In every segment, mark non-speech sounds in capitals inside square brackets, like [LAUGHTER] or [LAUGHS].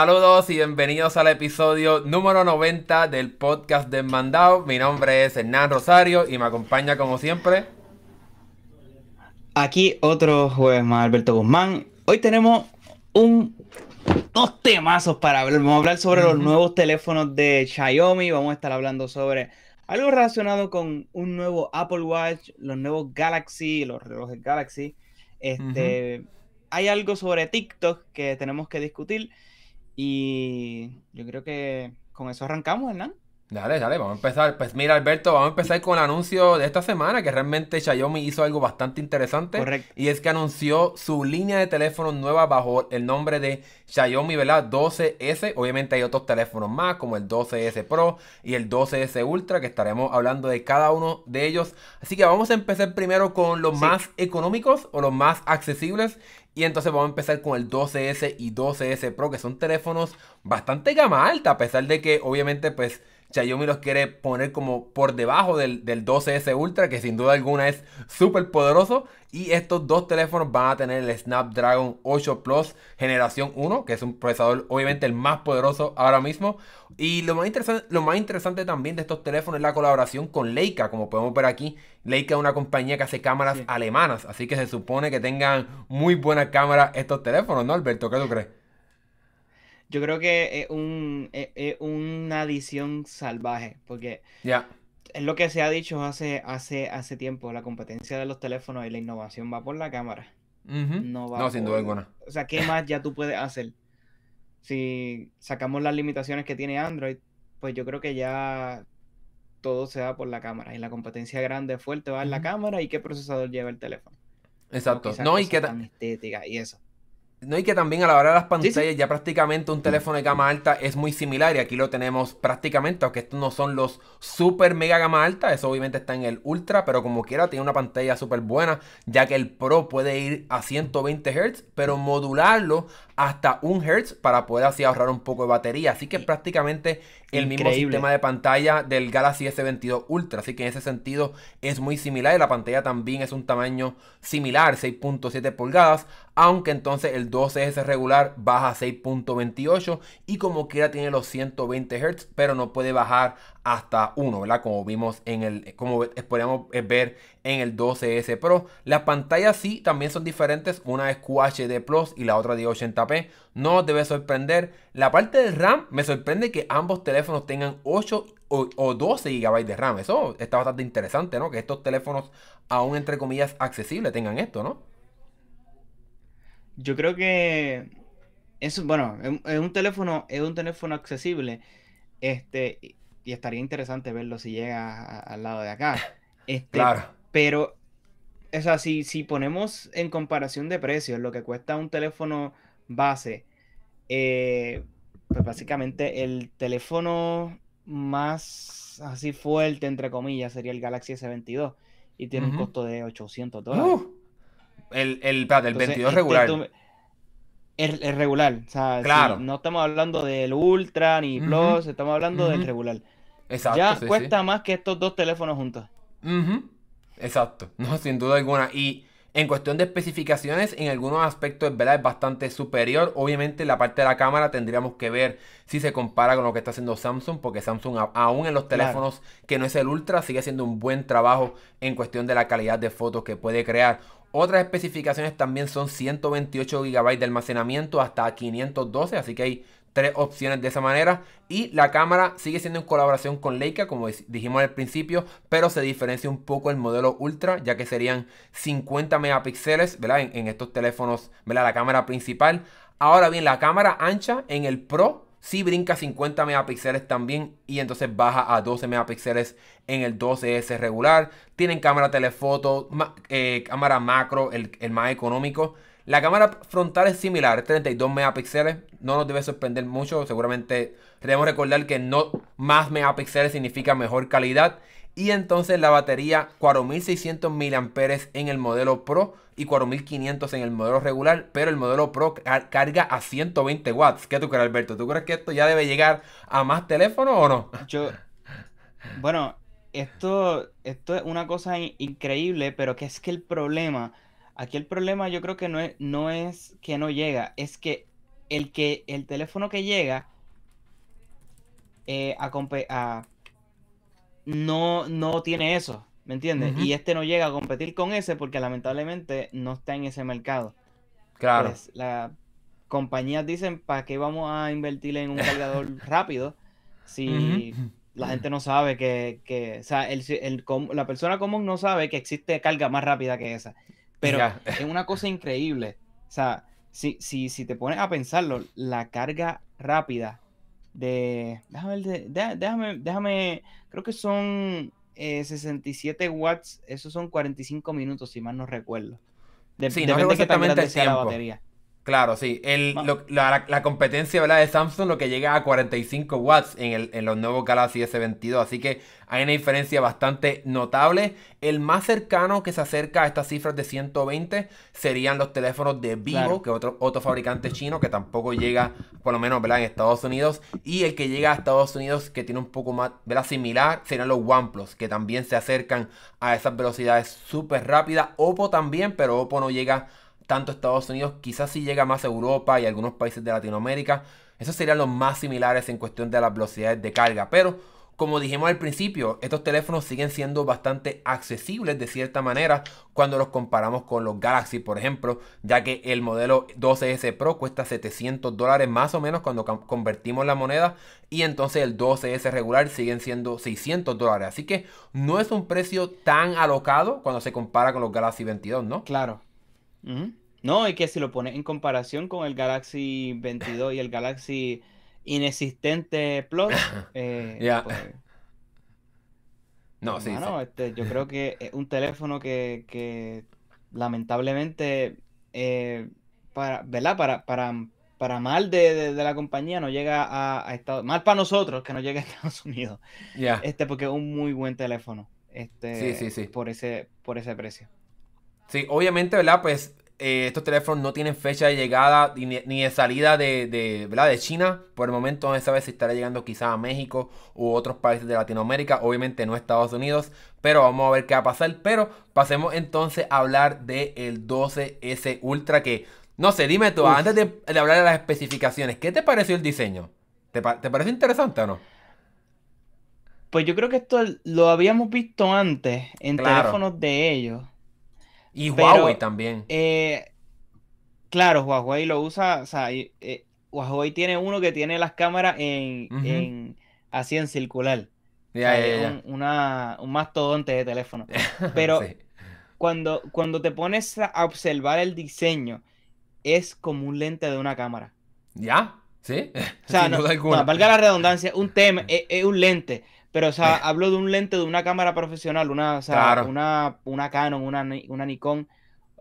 Saludos y bienvenidos al episodio número 90 del podcast de Mandado. Mi nombre es Hernán Rosario y me acompaña como siempre. Aquí otro jueves más, Alberto Guzmán. Hoy tenemos un, dos temazos para hablar. Vamos a hablar sobre los nuevos teléfonos de Xiaomi. Vamos a estar hablando sobre algo relacionado con un nuevo Apple Watch, los nuevos Galaxy, los relojes Galaxy. Este, Hay algo sobre TikTok que tenemos que discutir. Y yo creo que con eso arrancamos, Hernán. Dale, dale, vamos a empezar. Pues mira, Alberto, vamos a empezar con el anuncio de esta semana, que realmente Xiaomi hizo algo bastante interesante. Correcto. Y es que anunció su línea de teléfonos nueva bajo el nombre de Xiaomi, ¿verdad? 12S. Obviamente hay otros teléfonos más, como el 12S Pro y el 12S Ultra, que estaremos hablando de cada uno de ellos. Así que vamos a empezar primero con los más económicos o los más accesibles. Y entonces vamos a empezar con el 12S y 12S Pro, que son teléfonos bastante gama alta, a pesar de que obviamente pues Xiaomi los quiere poner como por debajo del, 12S Ultra, que sin duda alguna es súper poderoso. Y estos dos teléfonos van a tener el Snapdragon 8 Plus generación 1, que es un procesador obviamente el más poderoso ahora mismo. Y lo más interesante, lo más interesante también de estos teléfonos es la colaboración con Leica, como podemos ver aquí. Leica es una compañía que hace cámaras alemanas, así que se supone que tengan muy buenas cámaras estos teléfonos, ¿no, Alberto? ¿Qué tú crees? Yo creo que es, un, una adición salvaje, porque ya es lo que se ha dicho hace, hace, hace tiempo, la competencia de los teléfonos y la innovación va por la cámara. No va No, sin duda alguna. O sea, ¿qué más ya tú puedes hacer? Si sacamos las limitaciones que tiene Android, pues yo creo que ya todo se va por la cámara. Y la competencia grande, fuerte va en la cámara y qué procesador lleva el teléfono. Exacto. No, y que estética y eso. No, y que también a la hora de las pantallas ya prácticamente un teléfono de gama alta es muy similar y aquí lo tenemos prácticamente, aunque estos no son los super mega gama alta, eso obviamente está en el ultra, pero como quiera tiene una pantalla súper buena, ya que el Pro puede ir a 120 Hz, pero modularlo hasta 1 Hz para poder así ahorrar un poco de batería, así que es prácticamente el mismo sistema de pantalla del Galaxy S22 Ultra, así que en ese sentido es muy similar y la pantalla también es un tamaño similar, 6.7 pulgadas, aunque entonces el 12S regular baja a 6.28 y como quiera tiene los 120 Hz, pero no puede bajar hasta 1, ¿verdad? Como vimos en el, como podríamos ver en el 12S Pro. Las pantallas sí también son diferentes, una es QHD Plus y la otra de 80p. No debe sorprender. La parte del RAM me sorprende que ambos teléfonos tengan 8 o, 12 GB de RAM. Eso está bastante interesante, ¿no? Que estos teléfonos, aún entre comillas, accesibles tengan esto, ¿no? Yo creo que es bueno, es un teléfono, es un teléfono accesible. Este, y estaría interesante verlo si llega al lado de acá. [LAUGHS] Este, claro. Pero, o sea, si, si ponemos en comparación de precios lo que cuesta un teléfono base, eh, pues básicamente el teléfono más así fuerte, entre comillas, sería el Galaxy S22 y tiene un costo de 800 dólares. Uh. el, el, el 22 regular. el, regular, o sea, claro. no estamos hablando del Ultra ni Plus, estamos hablando del regular. Exacto. Ya cuesta más que estos dos teléfonos juntos. Exacto, [LAUGHS] no, sin duda alguna. Y en cuestión de especificaciones, en algunos aspectos ¿verdad? es bastante superior. Obviamente la parte de la cámara tendríamos que ver si se compara con lo que está haciendo Samsung, porque Samsung aún en los teléfonos que no es el Ultra sigue haciendo un buen trabajo en cuestión de la calidad de fotos que puede crear. Otras especificaciones también son 128 GB de almacenamiento hasta 512, así que hay tres opciones de esa manera. Y la cámara sigue siendo en colaboración con Leica, como dijimos al principio, pero se diferencia un poco el modelo Ultra, ya que serían 50 megapíxeles, ¿verdad? En, estos teléfonos, ¿verdad? La cámara principal. Ahora bien, la cámara ancha en el Pro sí brinca 50 megapíxeles también y entonces baja a 12 megapíxeles en el 12S regular. Tienen cámara telefoto, eh, cámara macro, el, el más económico. La cámara frontal es similar, 32 megapíxeles. No nos debe sorprender mucho. Seguramente debemos recordar que no más megapíxeles significa mejor calidad. Y entonces la batería 4600 mAh en el modelo Pro y 4500 en el modelo regular. Pero el modelo Pro carga a 120 watts. ¿Qué tú crees, Alberto? ¿Tú crees que esto ya debe llegar a más teléfonos o no? Yo, bueno, esto, esto es una cosa increíble, pero que es que el problema Aquí el problema yo creo que no es, no es que no llega, es que el que el teléfono que llega eh, a, no, no tiene eso, ¿me entiendes? Y este no llega a competir con ese porque lamentablemente no está en ese mercado. Claro. Pues, las compañías dicen, ¿para qué vamos a invertir en un cargador [LAUGHS] rápido si la gente no sabe que, que o sea, el, la persona común no sabe que existe carga más rápida que esa? Pero es una cosa increíble. O sea, si, si, si te pones a pensarlo, la carga rápida de. Déjame, déjame, déjame, creo que son 67 eh, watts, esos son 45 minutos, si mal no recuerdo. De, sí, depende no exactamente el tiempo. la batería. Claro, sí. El, la, competencia ¿verdad? de Samsung lo que llega a 45 watts en, el, en los nuevos Galaxy S22. Así que hay una diferencia bastante notable. El más cercano que se acerca a estas cifras de 120 serían los teléfonos de Vivo, que es otro, otro fabricante chino que tampoco llega, por lo menos ¿verdad? en Estados Unidos. Y el que llega a Estados Unidos que tiene un poco más ¿verdad? similar serían los OnePlus, que también se acercan a esas velocidades súper rápidas. Oppo también, pero Oppo no llega tanto Estados Unidos, quizás si llega más a Europa y algunos países de Latinoamérica. Esos serían los más similares en cuestión de las velocidades de carga. Pero, como dijimos al principio, estos teléfonos siguen siendo bastante accesibles de cierta manera cuando los comparamos con los Galaxy, por ejemplo, ya que el modelo 12S Pro cuesta 700 dólares más o menos cuando convertimos la moneda y entonces el 12S regular siguen siendo 600 dólares. Así que no es un precio tan alocado cuando se compara con los Galaxy 22, ¿no? Claro. No, y que si lo pones en comparación con el Galaxy 22 y el Galaxy inexistente Plus, [LAUGHS] eh, pues, no, sí, Este, yo creo que es un teléfono que, lamentablemente, eh, para, ¿verdad? Para, para, para mal de, la compañía no llega a, Estados mal para nosotros que no llegue a Estados [LAUGHS] Unidos. Este, porque es un muy buen teléfono. Este, sí, sí, sí. Por ese, por ese precio. Sí, obviamente, ¿verdad? Pues eh, estos teléfonos no tienen fecha de llegada ni, de salida de, de, ¿verdad? de China. Por el momento no se sabe si estará llegando quizás a México u otros países de Latinoamérica. Obviamente no Estados Unidos. Pero vamos a ver qué va a pasar. Pero pasemos entonces a hablar del 12S Ultra. Que no sé, dime tú, antes de, hablar de las especificaciones, ¿qué te pareció el diseño? ¿Te, parece interesante o no? Pues yo creo que esto lo habíamos visto antes en teléfonos de ellos. Y Huawei también. Eh, claro, Huawei lo usa, o sea, eh, Huawei tiene uno que tiene las cámaras en, así en circular. Un, una, un mastodonte de teléfono. [LAUGHS] Pero cuando, cuando te pones a observar el diseño, es como un lente de una cámara. ¿Ya? ¿Sí? [LAUGHS] O sea, no, valga la redundancia, un tema es, un lente. Pero, o sea, hablo de un lente de una cámara profesional, una, o sea, una, una Canon, una, una Nikon,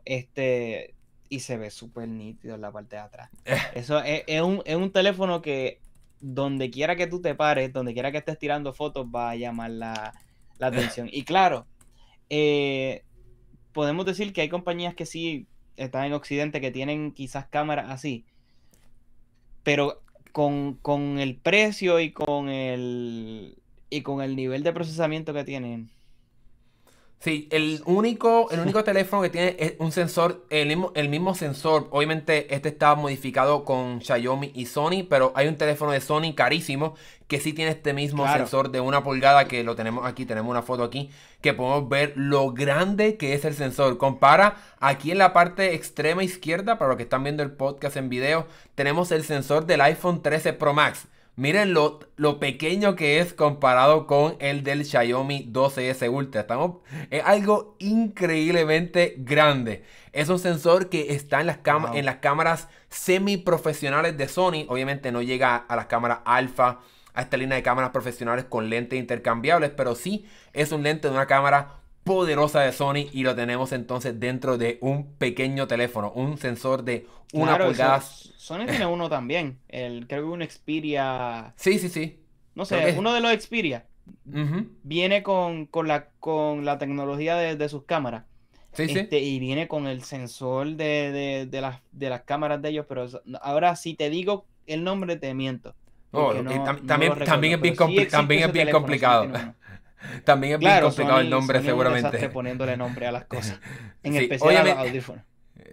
este, y se ve súper nítido en la parte de atrás. Eso es, un, es un teléfono que donde quiera que tú te pares, donde quiera que estés tirando fotos, va a llamar la, atención. Y claro, eh, podemos decir que hay compañías que sí están en Occidente que tienen quizás cámaras así, pero con, con el precio y con el, y con el nivel de procesamiento que tienen. Sí, el único, el único teléfono que tiene es un sensor, el mismo, el mismo sensor. Obviamente, este está modificado con Xiaomi y Sony, pero hay un teléfono de Sony carísimo que sí tiene este mismo sensor de una pulgada que lo tenemos aquí, tenemos una foto aquí, que podemos ver lo grande que es el sensor. Compara aquí en la parte extrema izquierda, para los que están viendo el podcast en video, tenemos el sensor del iPhone 13 Pro Max. Miren lo, pequeño que es comparado con el del Xiaomi 12S Ultra. Estamos, es algo increíblemente grande. Es un sensor que está en las, en las cámaras semi profesionales de Sony. Obviamente no llega a las cámaras alfa, a esta línea de cámaras profesionales con lentes intercambiables, pero sí es un lente de una cámara poderosa de Sony y lo tenemos entonces dentro de un pequeño teléfono, un sensor de una pulgada. Sony tiene uno también, el creo que un Xperia. Sí, sí, sí. No sé, uno de los Xperia viene con, la, con la tecnología de, sus cámaras. Sí, sí. Este, y viene con el sensor de, las, de las cámaras de ellos, pero ahora si te digo el nombre te miento. Oh, también, también, es bien, también es bien complicado. También es bien complicado el nombre, seguramente. poniéndole nombre a las [LAUGHS] cosas. En especial a los audífonos.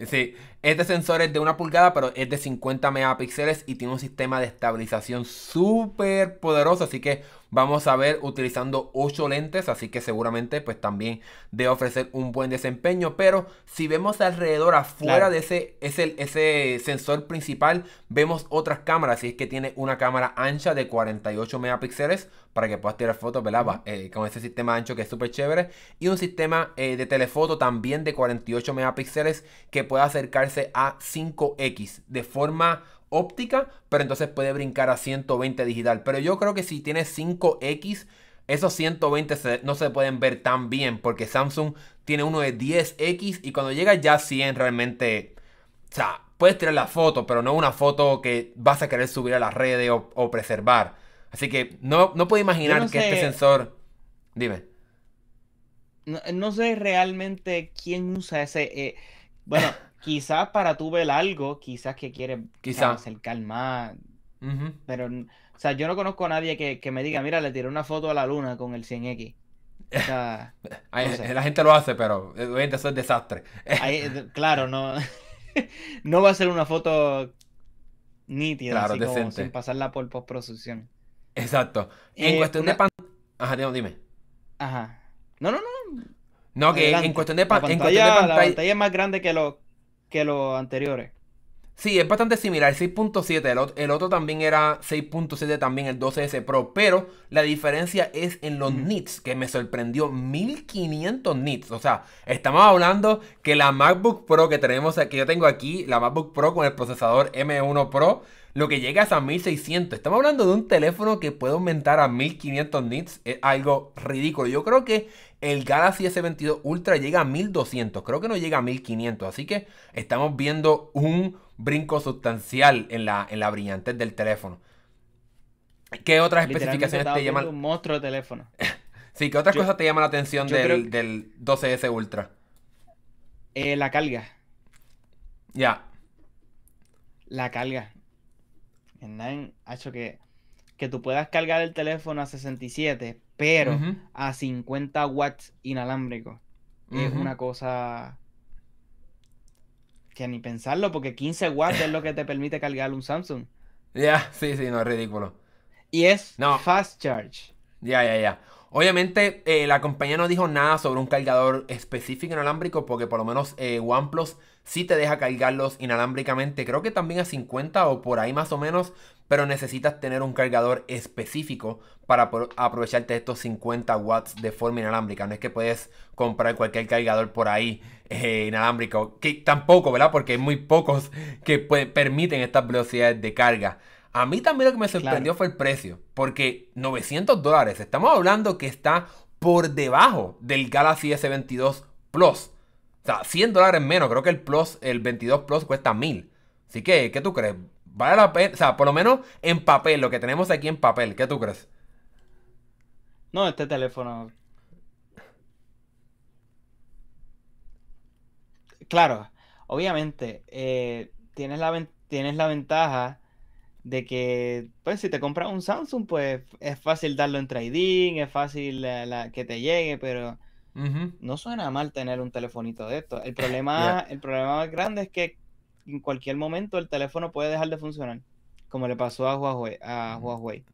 Sí, este sensor es de una pulgada, pero es de 50 megapíxeles y tiene un sistema de estabilización súper poderoso. Así que vamos a ver utilizando 8 lentes, así que seguramente pues también debe ofrecer un buen desempeño. Pero si vemos alrededor, afuera de ese, ese, ese sensor principal, vemos otras cámaras. Y es que tiene una cámara ancha de 48 megapíxeles para que puedas tirar fotos, ¿verdad? Eh, con ese sistema ancho que es súper chévere. Y un sistema eh, de telefoto también de 48 megapíxeles que puede acercarse a 5X de forma óptica, pero entonces puede brincar a 120 digital. Pero yo creo que si tiene 5X, esos 120 no se pueden ver tan bien porque Samsung tiene uno de 10X y cuando llega ya 100 realmente, o sea, puedes tirar la foto, pero no una foto que vas a querer subir a las redes o, preservar. Así que no, no puedo imaginar que este sensor... Dime. No, sé realmente quién usa ese... Eh, bueno, quizás para tú ver algo, quizás que quiere acercar más. Pero, o sea, yo no conozco a nadie que, me diga, mira, le tiré una foto a la luna con el 100X. O sea, [LAUGHS] La gente lo hace, pero obviamente eso es desastre. [LAUGHS] claro, no, [LAUGHS] no va a ser una foto nítida, así como sin pasarla por postproducción. Exacto. En eh, cuestión de pantalla. Ajá, dime. Ajá. No, no, no. No, que en cuestión de, la pantalla, La pantalla es más grande que lo, que los anteriores. Sí, es bastante similar, 6.7, el, otro también era 6.7 también, el 12S Pro, pero la diferencia es en los nits, que me sorprendió, 1500 nits, o sea, estamos hablando que la MacBook Pro que tenemos, que yo tengo aquí, la MacBook Pro con el procesador M1 Pro, lo que llega es a 1600, estamos hablando de un teléfono que puede aumentar a 1500 nits, es algo ridículo, yo creo que el Galaxy S22 Ultra llega a 1200, creo que no llega a 1500, así que estamos viendo un brinco sustancial en la, en la brillantez del teléfono. ¿Qué otras especificaciones te llaman? Un monstruo de teléfono. [LAUGHS] sí, ¿qué otras cosas te llaman la atención del, del, 12S Ultra? Eh, la carga. Ya. La carga. En ha hecho que, que tú puedas cargar el teléfono a 67, pero a 50 watts inalámbrico. Es una cosa que ni pensarlo, porque 15 watts es lo que te permite cargar un Samsung. Ya, sí, sí, no, es ridículo. Y es fast charge. Ya, ya, ya. Obviamente, eh, la compañía no dijo nada sobre un cargador específico inalámbrico, porque por lo menos eh, OnePlus sí te deja cargarlos inalámbricamente. Creo que también a 50 o por ahí más o menos, pero necesitas tener un cargador específico para aprovecharte estos 50 watts de forma inalámbrica. No es que puedes comprar cualquier cargador por ahí eh, inalámbrico, que tampoco, ¿verdad? Porque hay muy pocos que permiten estas velocidades de carga. A mí también lo que me sorprendió fue el precio, porque 900 dólares, estamos hablando que está por debajo del Galaxy S22 Plus. O sea, 100 dólares menos, creo que el Plus, el 22 Plus cuesta 1000. Así que, ¿qué tú crees? Vale la pena, o sea, por lo menos en papel, lo que tenemos aquí en papel, ¿qué tú crees? No, este teléfono. Claro, obviamente, eh, tienes, la, tienes la ventaja de que, pues, si te compras un Samsung, pues es fácil darlo en trading, es fácil que te llegue, pero no suena mal tener un telefonito de esto. El [LAUGHS] problema, el problema más grande es que en cualquier momento el teléfono puede dejar de funcionar, como le pasó a Huawei. A Huawei.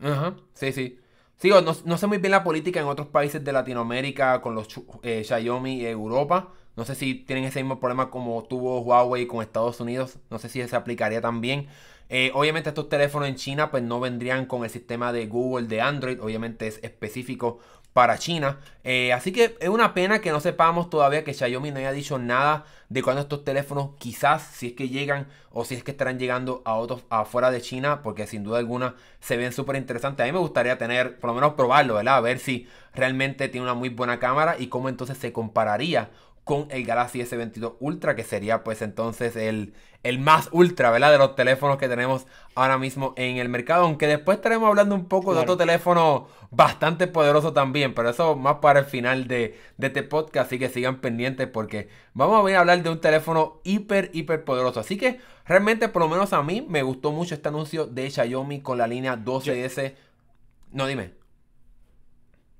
Ajá, sí, sí. Sigo, no, sé muy bien la política en otros países de Latinoamérica con los eh, Xiaomi y Europa. No sé si tienen ese mismo problema como tuvo Huawei con Estados Unidos. No sé si se aplicaría también. Eh, obviamente estos teléfonos en China pues no vendrían con el sistema de Google de Android. Obviamente es específico para China. Eh, así que es una pena que no sepamos todavía que Xiaomi no haya dicho nada de cuando estos teléfonos quizás si es que llegan o si es que estarán llegando a otros afuera de China porque sin duda alguna se ven súper interesantes. A mí me gustaría tener, por lo menos probarlo, ¿verdad? A ver si realmente tiene una muy buena cámara y cómo entonces se compararía con el Galaxy S22 Ultra, que sería pues entonces el, el más ultra, ¿verdad? De los teléfonos que tenemos ahora mismo en el mercado. Aunque después estaremos hablando un poco de otro teléfono bastante poderoso también, pero eso más para el final de, este podcast, así que sigan pendientes porque vamos a venir a hablar de un teléfono hiper, hiper poderoso. Así que realmente, por lo menos a mí, me gustó mucho este anuncio de Xiaomi con la línea 12S. No, dime.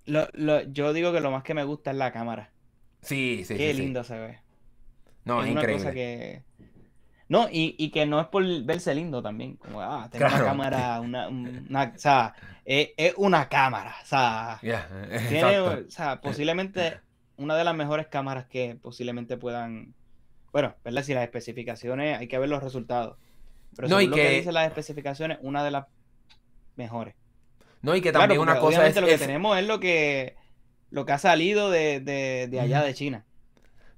Lo, yo digo que lo más que me gusta es la cámara. Sí, sí, Qué lindo se ve. No, es, increíble. Cosa que... No, y, que no es por verse lindo también. Como, ah, tener una cámara, [LAUGHS] una, o sea, es, una cámara. O sea, tiene, o sea, posiblemente una de las mejores cámaras que posiblemente puedan. Bueno, ¿verdad? Si las especificaciones, hay que ver los resultados. Pero no, según lo que... dicen las especificaciones, una de las mejores. No, y que también una cosa es. lo que tenemos es lo que, lo que ha salido de, de allá de China.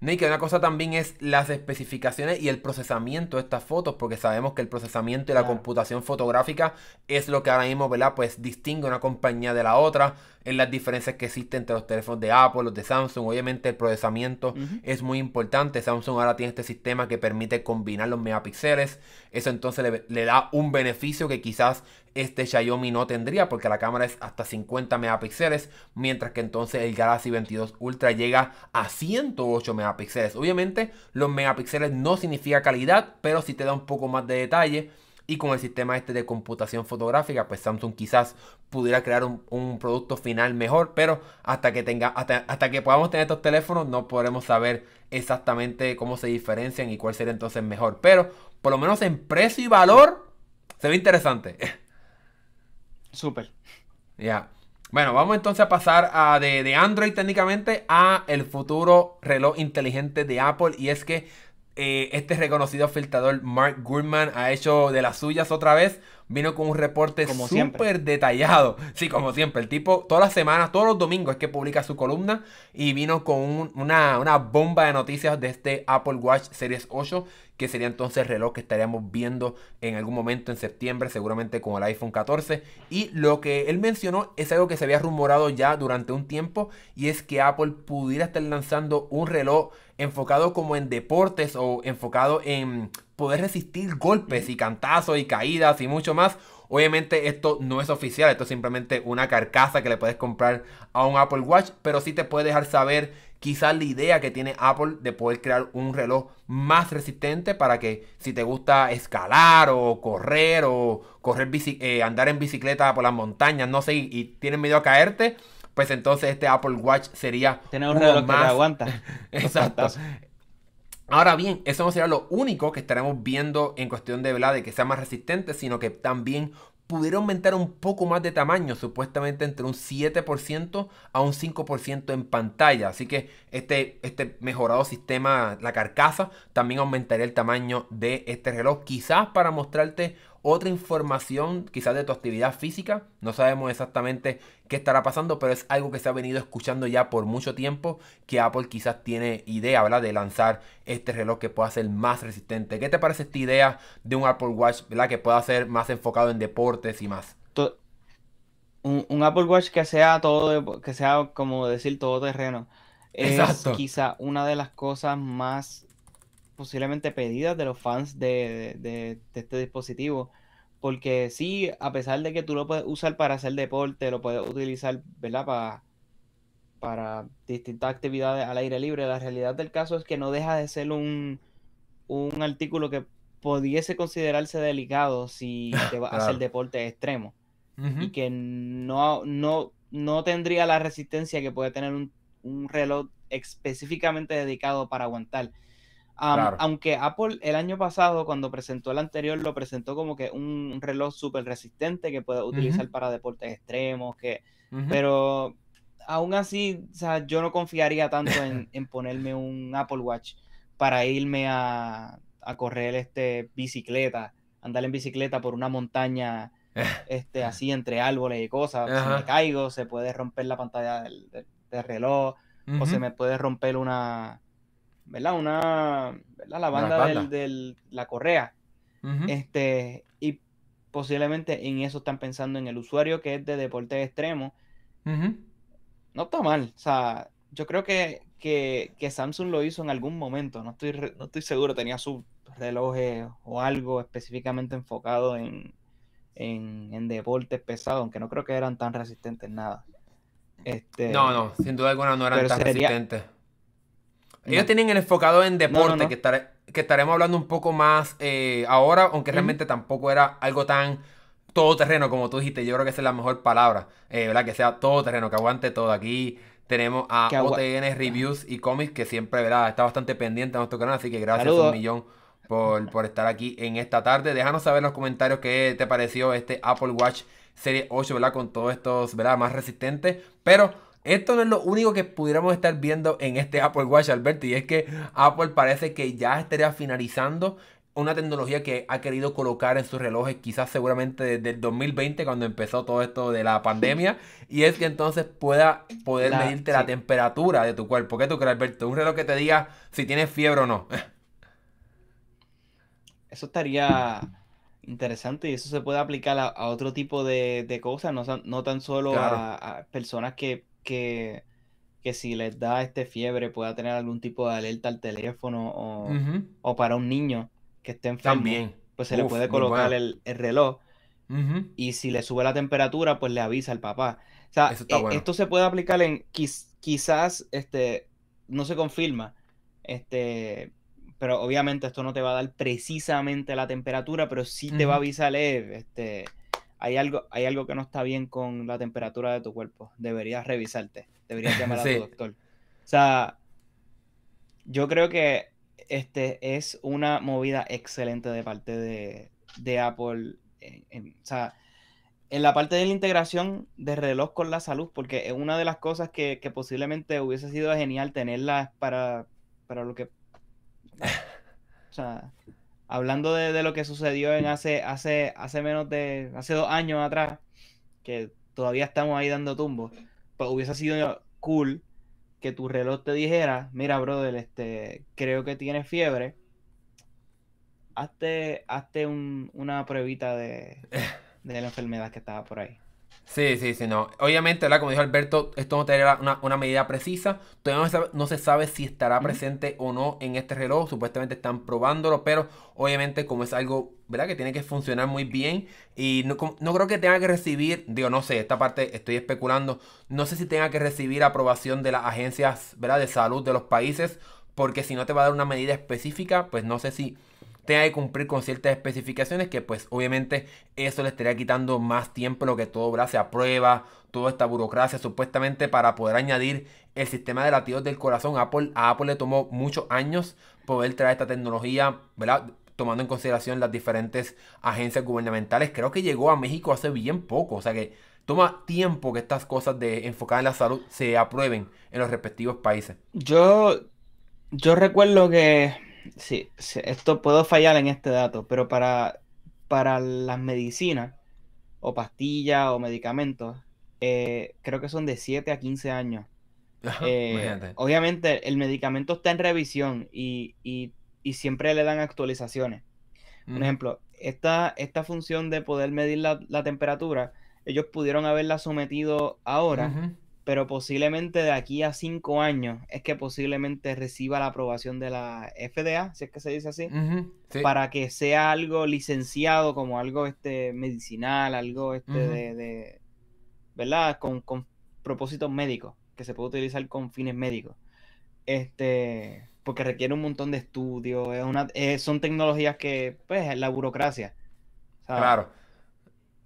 No, y que una cosa también es las especificaciones y el procesamiento de estas fotos, porque sabemos que el procesamiento y la computación fotográfica es lo que ahora mismo, ¿verdad? Pues distingue una compañía de la otra en las diferencias que existen entre los teléfonos de Apple, los de Samsung. Obviamente el procesamiento es muy importante. Samsung ahora tiene este sistema que permite combinar los megapíxeles. Eso entonces le, le da un beneficio que quizás este Xiaomi no tendría porque la cámara es hasta 50 megapíxeles, mientras que entonces el Galaxy 22 Ultra llega a 108 megapíxeles. Obviamente los megapíxeles no significa calidad, pero si te da un poco más de detalle. Y con el sistema este de computación fotográfica, pues Samsung quizás pudiera crear un, producto final mejor, pero hasta que tenga, hasta, hasta, que podamos tener estos teléfonos, no podremos saber exactamente cómo se diferencian y cuál sería entonces mejor. Pero por lo menos en precio y valor, se ve interesante. [LAUGHS] Súper. Ya. Bueno, vamos entonces a pasar a de, de, Android técnicamente a el futuro reloj inteligente de Apple. Y es que eh, este reconocido filtrador Mark Gurman ha hecho de las suyas otra vez. Vino con un reporte súper detallado. Sí, como siempre. El tipo, todas las semanas, todos los domingos es que publica su columna. Y vino con una, una bomba de noticias de este Apple Watch Series 8 que sería entonces el reloj que estaríamos viendo en algún momento en septiembre, seguramente con el iPhone 14. Y lo que él mencionó es algo que se había rumorado ya durante un tiempo y es que Apple pudiera estar lanzando un reloj enfocado como en deportes o enfocado en poder resistir golpes y cantazos y caídas y mucho más. Obviamente esto no es oficial, esto es simplemente una carcasa que le puedes comprar a un Apple Watch, pero sí te puede dejar saber quizás la idea que tiene Apple de poder crear un reloj más resistente para que si te gusta escalar o correr o correr eh, andar en bicicleta por las montañas, no sé, y, tienes miedo a caerte, pues entonces este Apple Watch sería Tener un reloj más... que aguanta. [LAUGHS] Exacto. Ahora bien, eso no será lo único que estaremos viendo en cuestión de, ¿verdad? que sea más resistente, sino que también pudiera aumentar un poco más de tamaño, supuestamente entre un 7% a un 5% en pantalla. Así que este, este mejorado sistema, la carcasa, también aumentaría el tamaño de este reloj. Quizás para mostrarte otra información quizás de tu actividad física. No sabemos exactamente qué estará pasando, pero es algo que se ha venido escuchando ya por mucho tiempo que Apple quizás tiene idea ¿verdad? de lanzar este reloj que pueda ser más resistente. ¿Qué te parece esta idea de un Apple Watch ¿verdad? que pueda ser más enfocado en deportes y más? Un, Apple Watch que sea todo, que sea como decir todo terreno. Es quizá una de las cosas más posiblemente pedidas de los fans de, este dispositivo. Porque sí, a pesar de que tú lo puedes usar para hacer deporte, lo puedes utilizar, ¿verdad? Para, para distintas actividades al aire libre, la realidad del caso es que no deja de ser un, un artículo que pudiese considerarse delicado si [LAUGHS] te va a hacer deporte extremo. Y que no, no, no tendría la resistencia que puede tener un, un reloj específicamente dedicado para aguantar. Aunque Apple el año pasado, cuando presentó el anterior, lo presentó como que un reloj súper resistente que puede utilizar para deportes extremos, que, pero aún así, o sea, yo no confiaría tanto en, [LAUGHS] ponerme un Apple Watch para irme a, correr este bicicleta, andar en bicicleta por una montaña [LAUGHS] este, así entre árboles y cosas. Si me caigo, se puede romper la pantalla del, reloj, o se me puede romper una, ¿verdad? Una, La banda, de la correa. Este, y posiblemente en eso están pensando en el usuario que es de deporte extremo. No está mal. O sea, yo creo que, que, Samsung lo hizo en algún momento. No estoy, no estoy seguro. Tenía su reloj o algo específicamente enfocado en, en, deportes pesados, aunque no creo que eran tan resistentes nada. Este, no, no, sin duda alguna no eran tan resistentes. Ellos tienen el enfocado en deporte, Que, que estaremos hablando un poco más eh, ahora, aunque realmente tampoco era algo tan todoterreno como tú dijiste. Yo creo que esa es la mejor palabra, eh, ¿verdad? Que sea todoterreno, que aguante todo. Aquí Tenemos a OTN Reviews y Comics, que siempre ¿verdad? está bastante pendiente a nuestro canal, así que gracias un millón por, por, estar aquí en esta tarde. Déjanos saber en los comentarios qué te pareció este Apple Watch Serie 8, ¿verdad? Con todos estos, ¿verdad? Más resistentes. Pero esto no es lo único que pudiéramos estar viendo en este Apple Watch, Alberto. Y es que Apple parece que ya estaría finalizando una tecnología que ha querido colocar en sus relojes quizás seguramente desde el 2020 cuando empezó todo esto de la pandemia y es que entonces pueda poder medirte la temperatura de tu cuerpo. ¿Qué tú crees, Alberto? Un reloj que te diga si tienes fiebre o no. [LAUGHS] Eso estaría interesante y eso se puede aplicar a, otro tipo de, cosas, no, tan solo a, personas que, que, si les da este fiebre pueda tener algún tipo de alerta al teléfono o, para un niño que esté enfermo. También. Pues se le puede colocar el, reloj y si le sube la temperatura pues le avisa al papá. O sea, e, esto se puede aplicar en quizás este no se confirma este pero obviamente esto no te va a dar precisamente la temperatura, pero sí te va a avisar, eh, este, hay algo, hay algo que no está bien con la temperatura de tu cuerpo, deberías revisarte, deberías llamar a tu [LAUGHS] doctor. O sea, yo creo que este es una movida excelente de parte de, Apple. En, o sea, en la parte de la integración de reloj con la salud, porque es una de las cosas que, que posiblemente hubiese sido genial tenerla para, para lo que o sea, hablando de, lo que sucedió en hace, hace, hace menos de, hace dos años atrás, que todavía estamos ahí dando tumbos, pues hubiese sido cool que tu reloj te dijera, mira, brother, este, creo que tienes fiebre, hazte, hazte una pruebita de, [LAUGHS] de la enfermedad que estaba por ahí. Sí, sí, sí, no. Obviamente, ¿verdad? Como dijo Alberto, esto no tiene una, medida precisa. Todavía no se, sabe, si estará presente o no en este reloj. Supuestamente están probándolo, pero obviamente como es algo, ¿verdad? Que tiene que funcionar muy bien. Y no, no creo que tenga que recibir, digo, no sé, esta parte estoy especulando. No sé si tenga que recibir aprobación de las agencias, ¿verdad? De salud de los países. Porque si no te va a dar una medida específica, pues no sé si tenga que cumplir con ciertas especificaciones que pues obviamente eso le estaría quitando más tiempo lo que todo se aprueba, toda esta burocracia supuestamente para poder añadir el sistema de latidos del corazón. Apple, a Apple le tomó muchos años poder traer esta tecnología, ¿verdad? tomando en consideración las diferentes agencias gubernamentales. Creo que llegó a México hace bien poco, o sea que toma tiempo que estas cosas de enfocar en la salud se aprueben en los respectivos países. Yo, yo recuerdo que Sí, esto puedo fallar en este dato, pero para, para las medicinas o pastillas o medicamentos, eh, creo que son de 7 a 15 años. [LAUGHS] Eh, obviamente el medicamento está en revisión y, siempre le dan actualizaciones. Por ejemplo, esta, esta función de poder medir la, temperatura, ellos pudieron haberla sometido ahora, pero posiblemente de aquí a cinco años es que posiblemente reciba la aprobación de la FDA, si es que se dice así, para que sea algo licenciado como algo este medicinal, algo este de, ¿verdad? Con, propósitos médicos, que se puede utilizar con fines médicos. Este, porque requiere un montón de estudios, es una, son tecnologías que, pues, la burocracia. Claro.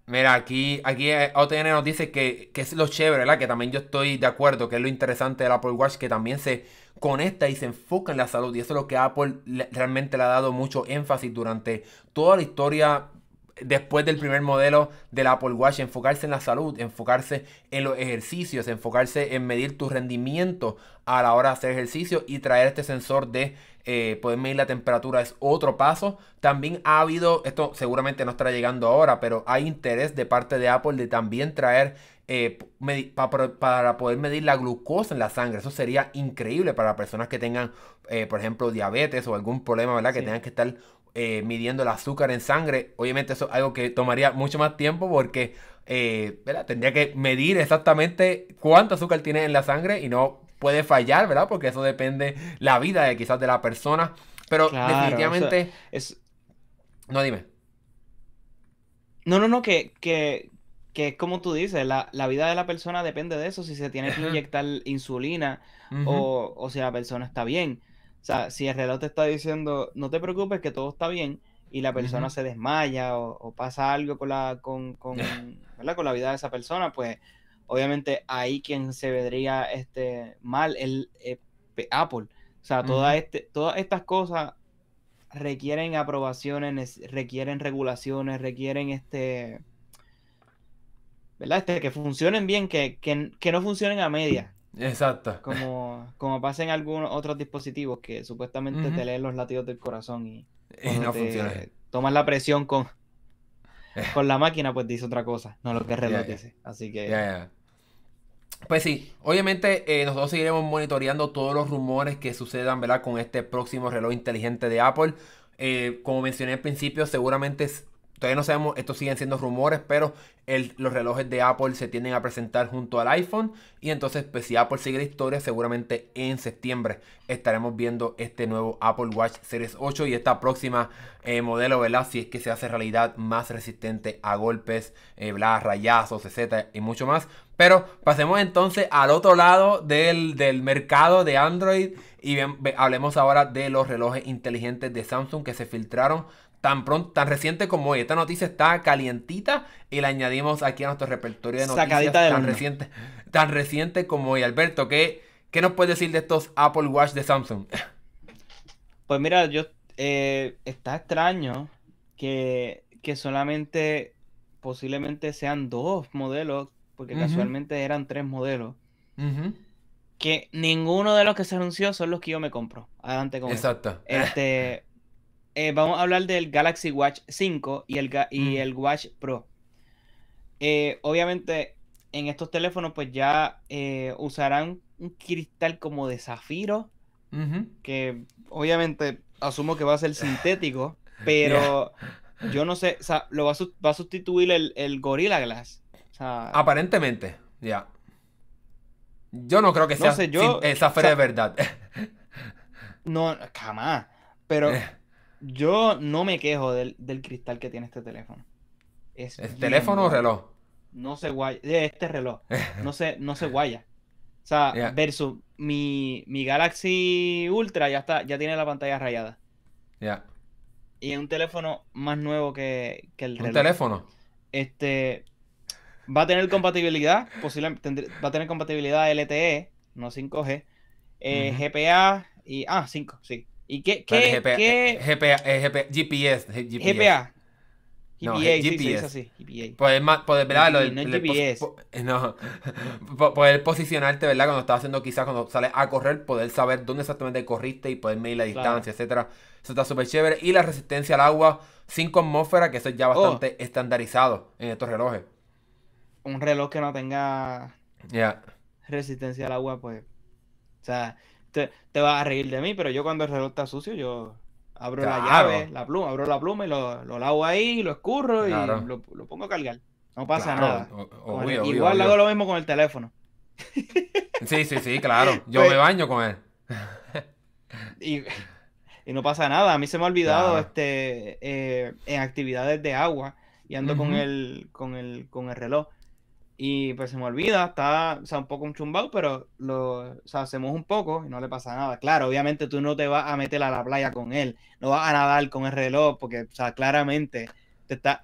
Mira, aquí, aquí eh, OTN nos dice que, que, es lo chévere, ¿verdad? Que también yo estoy de acuerdo, que es lo interesante del Apple Watch, que también se conecta y se enfoca en la salud. Y eso es lo que Apple realmente le ha dado mucho énfasis durante toda la historia después del primer modelo del Apple Watch, enfocarse en la salud, enfocarse en los ejercicios, enfocarse en medir tu rendimiento a la hora de hacer ejercicio y traer este sensor de eh, poder medir la temperatura es otro paso. También ha habido, esto seguramente no estará llegando ahora, pero hay interés de parte de Apple de también traer eh, para poder medir la glucosa en la sangre. Eso sería increíble para personas que tengan, eh, por ejemplo, diabetes o algún problema, ¿verdad? Que tengan que estar midiendo el azúcar en sangre. Obviamente eso es algo que tomaría mucho más tiempo porque ¿verdad? tendría que medir exactamente cuánto azúcar tiene en la sangre y no puede fallar, ¿verdad? Porque eso depende la vida de quizás de la persona. Pero definitivamente. es... No, dime. No, no, no, que, que, que es como tú dices, la, vida de la persona depende de eso, si se tiene que inyectar insulina o, o, si la persona está bien. O sea, si el reloj te está diciendo, no te preocupes que todo está bien, y la persona se desmaya o, pasa algo con la, con, con, [LAUGHS] con la vida de esa persona, pues obviamente ahí quien se vendría este, mal el eh, Apple. O sea, toda este, todas estas cosas requieren aprobaciones, requieren regulaciones, requieren este, ¿verdad? Este, que funcionen bien, que, que, no funcionen a media. Exacto. Como, como pasa en algunos otros dispositivos que supuestamente te leen los latidos del corazón y, no funciona. Tomas la presión con, con la máquina, pues dice otra cosa, no lo que el reloj dice. Así que. Pues sí, obviamente eh, nosotros seguiremos monitoreando todos los rumores que sucedan, ¿verdad? Con este próximo reloj inteligente de Apple. Eh, como mencioné al principio, seguramente todavía no sabemos, estos siguen siendo rumores, pero los relojes de Apple se tienden a presentar junto al iPhone. Y entonces, pues si Apple sigue la historia, seguramente en septiembre estaremos viendo este nuevo Apple Watch Series 8 y esta próxima eh, modelo, ¿verdad? Si es que se hace realidad más resistente a golpes, eh, rayazos, etcétera, y mucho más. Pero pasemos entonces al otro lado del, del mercado de Android y hablemos ahora de los relojes inteligentes de Samsung que se filtraron tan pronto, tan reciente como hoy. Esta noticia está calientita y la añadimos aquí a nuestro repertorio de noticias tan reciente, tan reciente como hoy. Alberto, ¿qué, ¿qué nos puedes decir de estos Apple Watch de Samsung? [LAUGHS] Pues mira, yo eh, está extraño que, que, solamente posiblemente sean dos modelos, porque casualmente eran tres modelos. Que ninguno de los que se anunció son los que yo me compro. Adelante con Exacto. Este, [LAUGHS] eh, vamos a hablar del Galaxy Watch 5 y el, y mm. el Watch Pro. Eh, obviamente, en estos teléfonos, pues ya eh, usarán un cristal como de zafiro. Que obviamente asumo que va a ser sintético. [LAUGHS] Pero yo no sé, o sea, lo va a, sustituir el, Gorilla Glass. Aparentemente, ya. Yo no creo que sea sé, yo, de verdad. [LAUGHS] no, jamás. Pero yo no me quejo del, cristal que tiene este teléfono. ¿Es, teléfono o reloj? No se guaya. Este reloj. [LAUGHS] No se, no se guaya. O sea, versus mi, Galaxy Ultra ya está, ya tiene la pantalla rayada. Ya. Y es un teléfono más nuevo que, el reloj. ¿Un teléfono? Este. Va a tener compatibilidad, posiblemente va a tener compatibilidad LTE, no 5G, eh, GPA y. Ah, 5, sí. ¿Y qué? qué, GPA, qué... GPA, GPA, GPS, GPS. GPA. No, GPS. Sí, GPS. Poder, poder ¿verdad? Lo, no GPS. no, poder posicionarte, ¿verdad? Cuando estás haciendo quizás cuando sales a correr, poder saber dónde exactamente corriste y poder medir la distancia, etcétera. Eso está súper chévere. Y la resistencia al agua sin atmósfera, que eso es ya oh. bastante estandarizado en estos relojes. Un reloj que no tenga resistencia al agua, pues. O sea, te, vas a reír de mí, pero yo cuando el reloj está sucio, yo abro la llave, la pluma, abro la pluma y lo, lo lavo ahí, lo escurro y lo, pongo a cargar. No pasa nada. igual hago lo mismo con el teléfono. Sí, sí, sí, claro. [LAUGHS] Yo pues me baño con él. [LAUGHS] y, no pasa nada. A mí se me ha olvidado este eh, en actividades de agua y ando con el con el con el reloj. Y pues se me olvida, está o sea, un poco un chumbado, pero lo o sea, hacemos un poco y no le pasa nada. Claro, obviamente tú no te vas a meter a la playa con él, no vas a nadar con el reloj, porque o sea, claramente te está,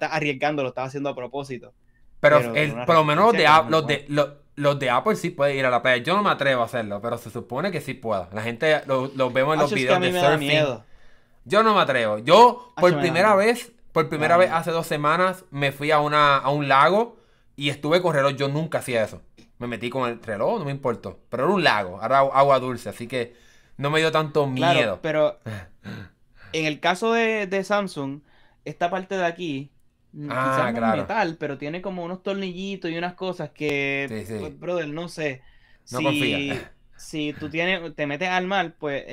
arriesgando, lo estás haciendo a propósito. Pero, por lo menos los de, los, de, los, de Apple sí pueden ir a la playa. Yo no me atrevo a hacerlo, pero se supone que sí puedo. La gente lo vemos en los videos de surfing. Yo no me atrevo. Yo, por primera vez, por primera vez hace dos semanas, me fui a, una, a un lago y estuve con reloj, yo nunca hacía eso. Me metí con el reloj, no me importó. Pero era un lago, era agua dulce, así que no me dio tanto miedo. pero [LAUGHS] en el caso de, Samsung, esta parte de aquí, mm, ah, quizás no es metal, pero tiene como unos tornillitos y unas cosas que, pues, brother, no sé. No si, confía. Si tú tienes, te metes al mar, pues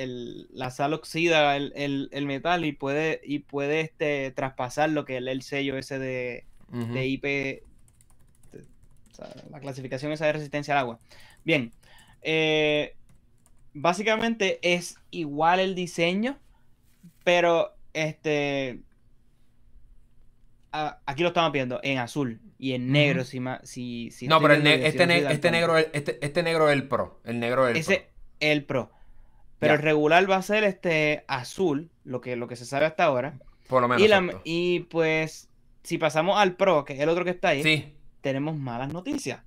la sal oxida el, metal y puede, y puede este, traspasar lo que es el, sello ese de, de IP la clasificación esa de resistencia al agua. Bien, eh, básicamente es igual el diseño, pero este aquí lo estamos viendo en azul y en negro si, si, si no pero este, este, negro este, este negro es el pro el negro es el ese pro. el pro. Pero el regular va a ser este azul lo que lo que se sabe hasta ahora. Por lo menos y, y pues si pasamos al pro que es el otro que está ahí sí tenemos malas noticias.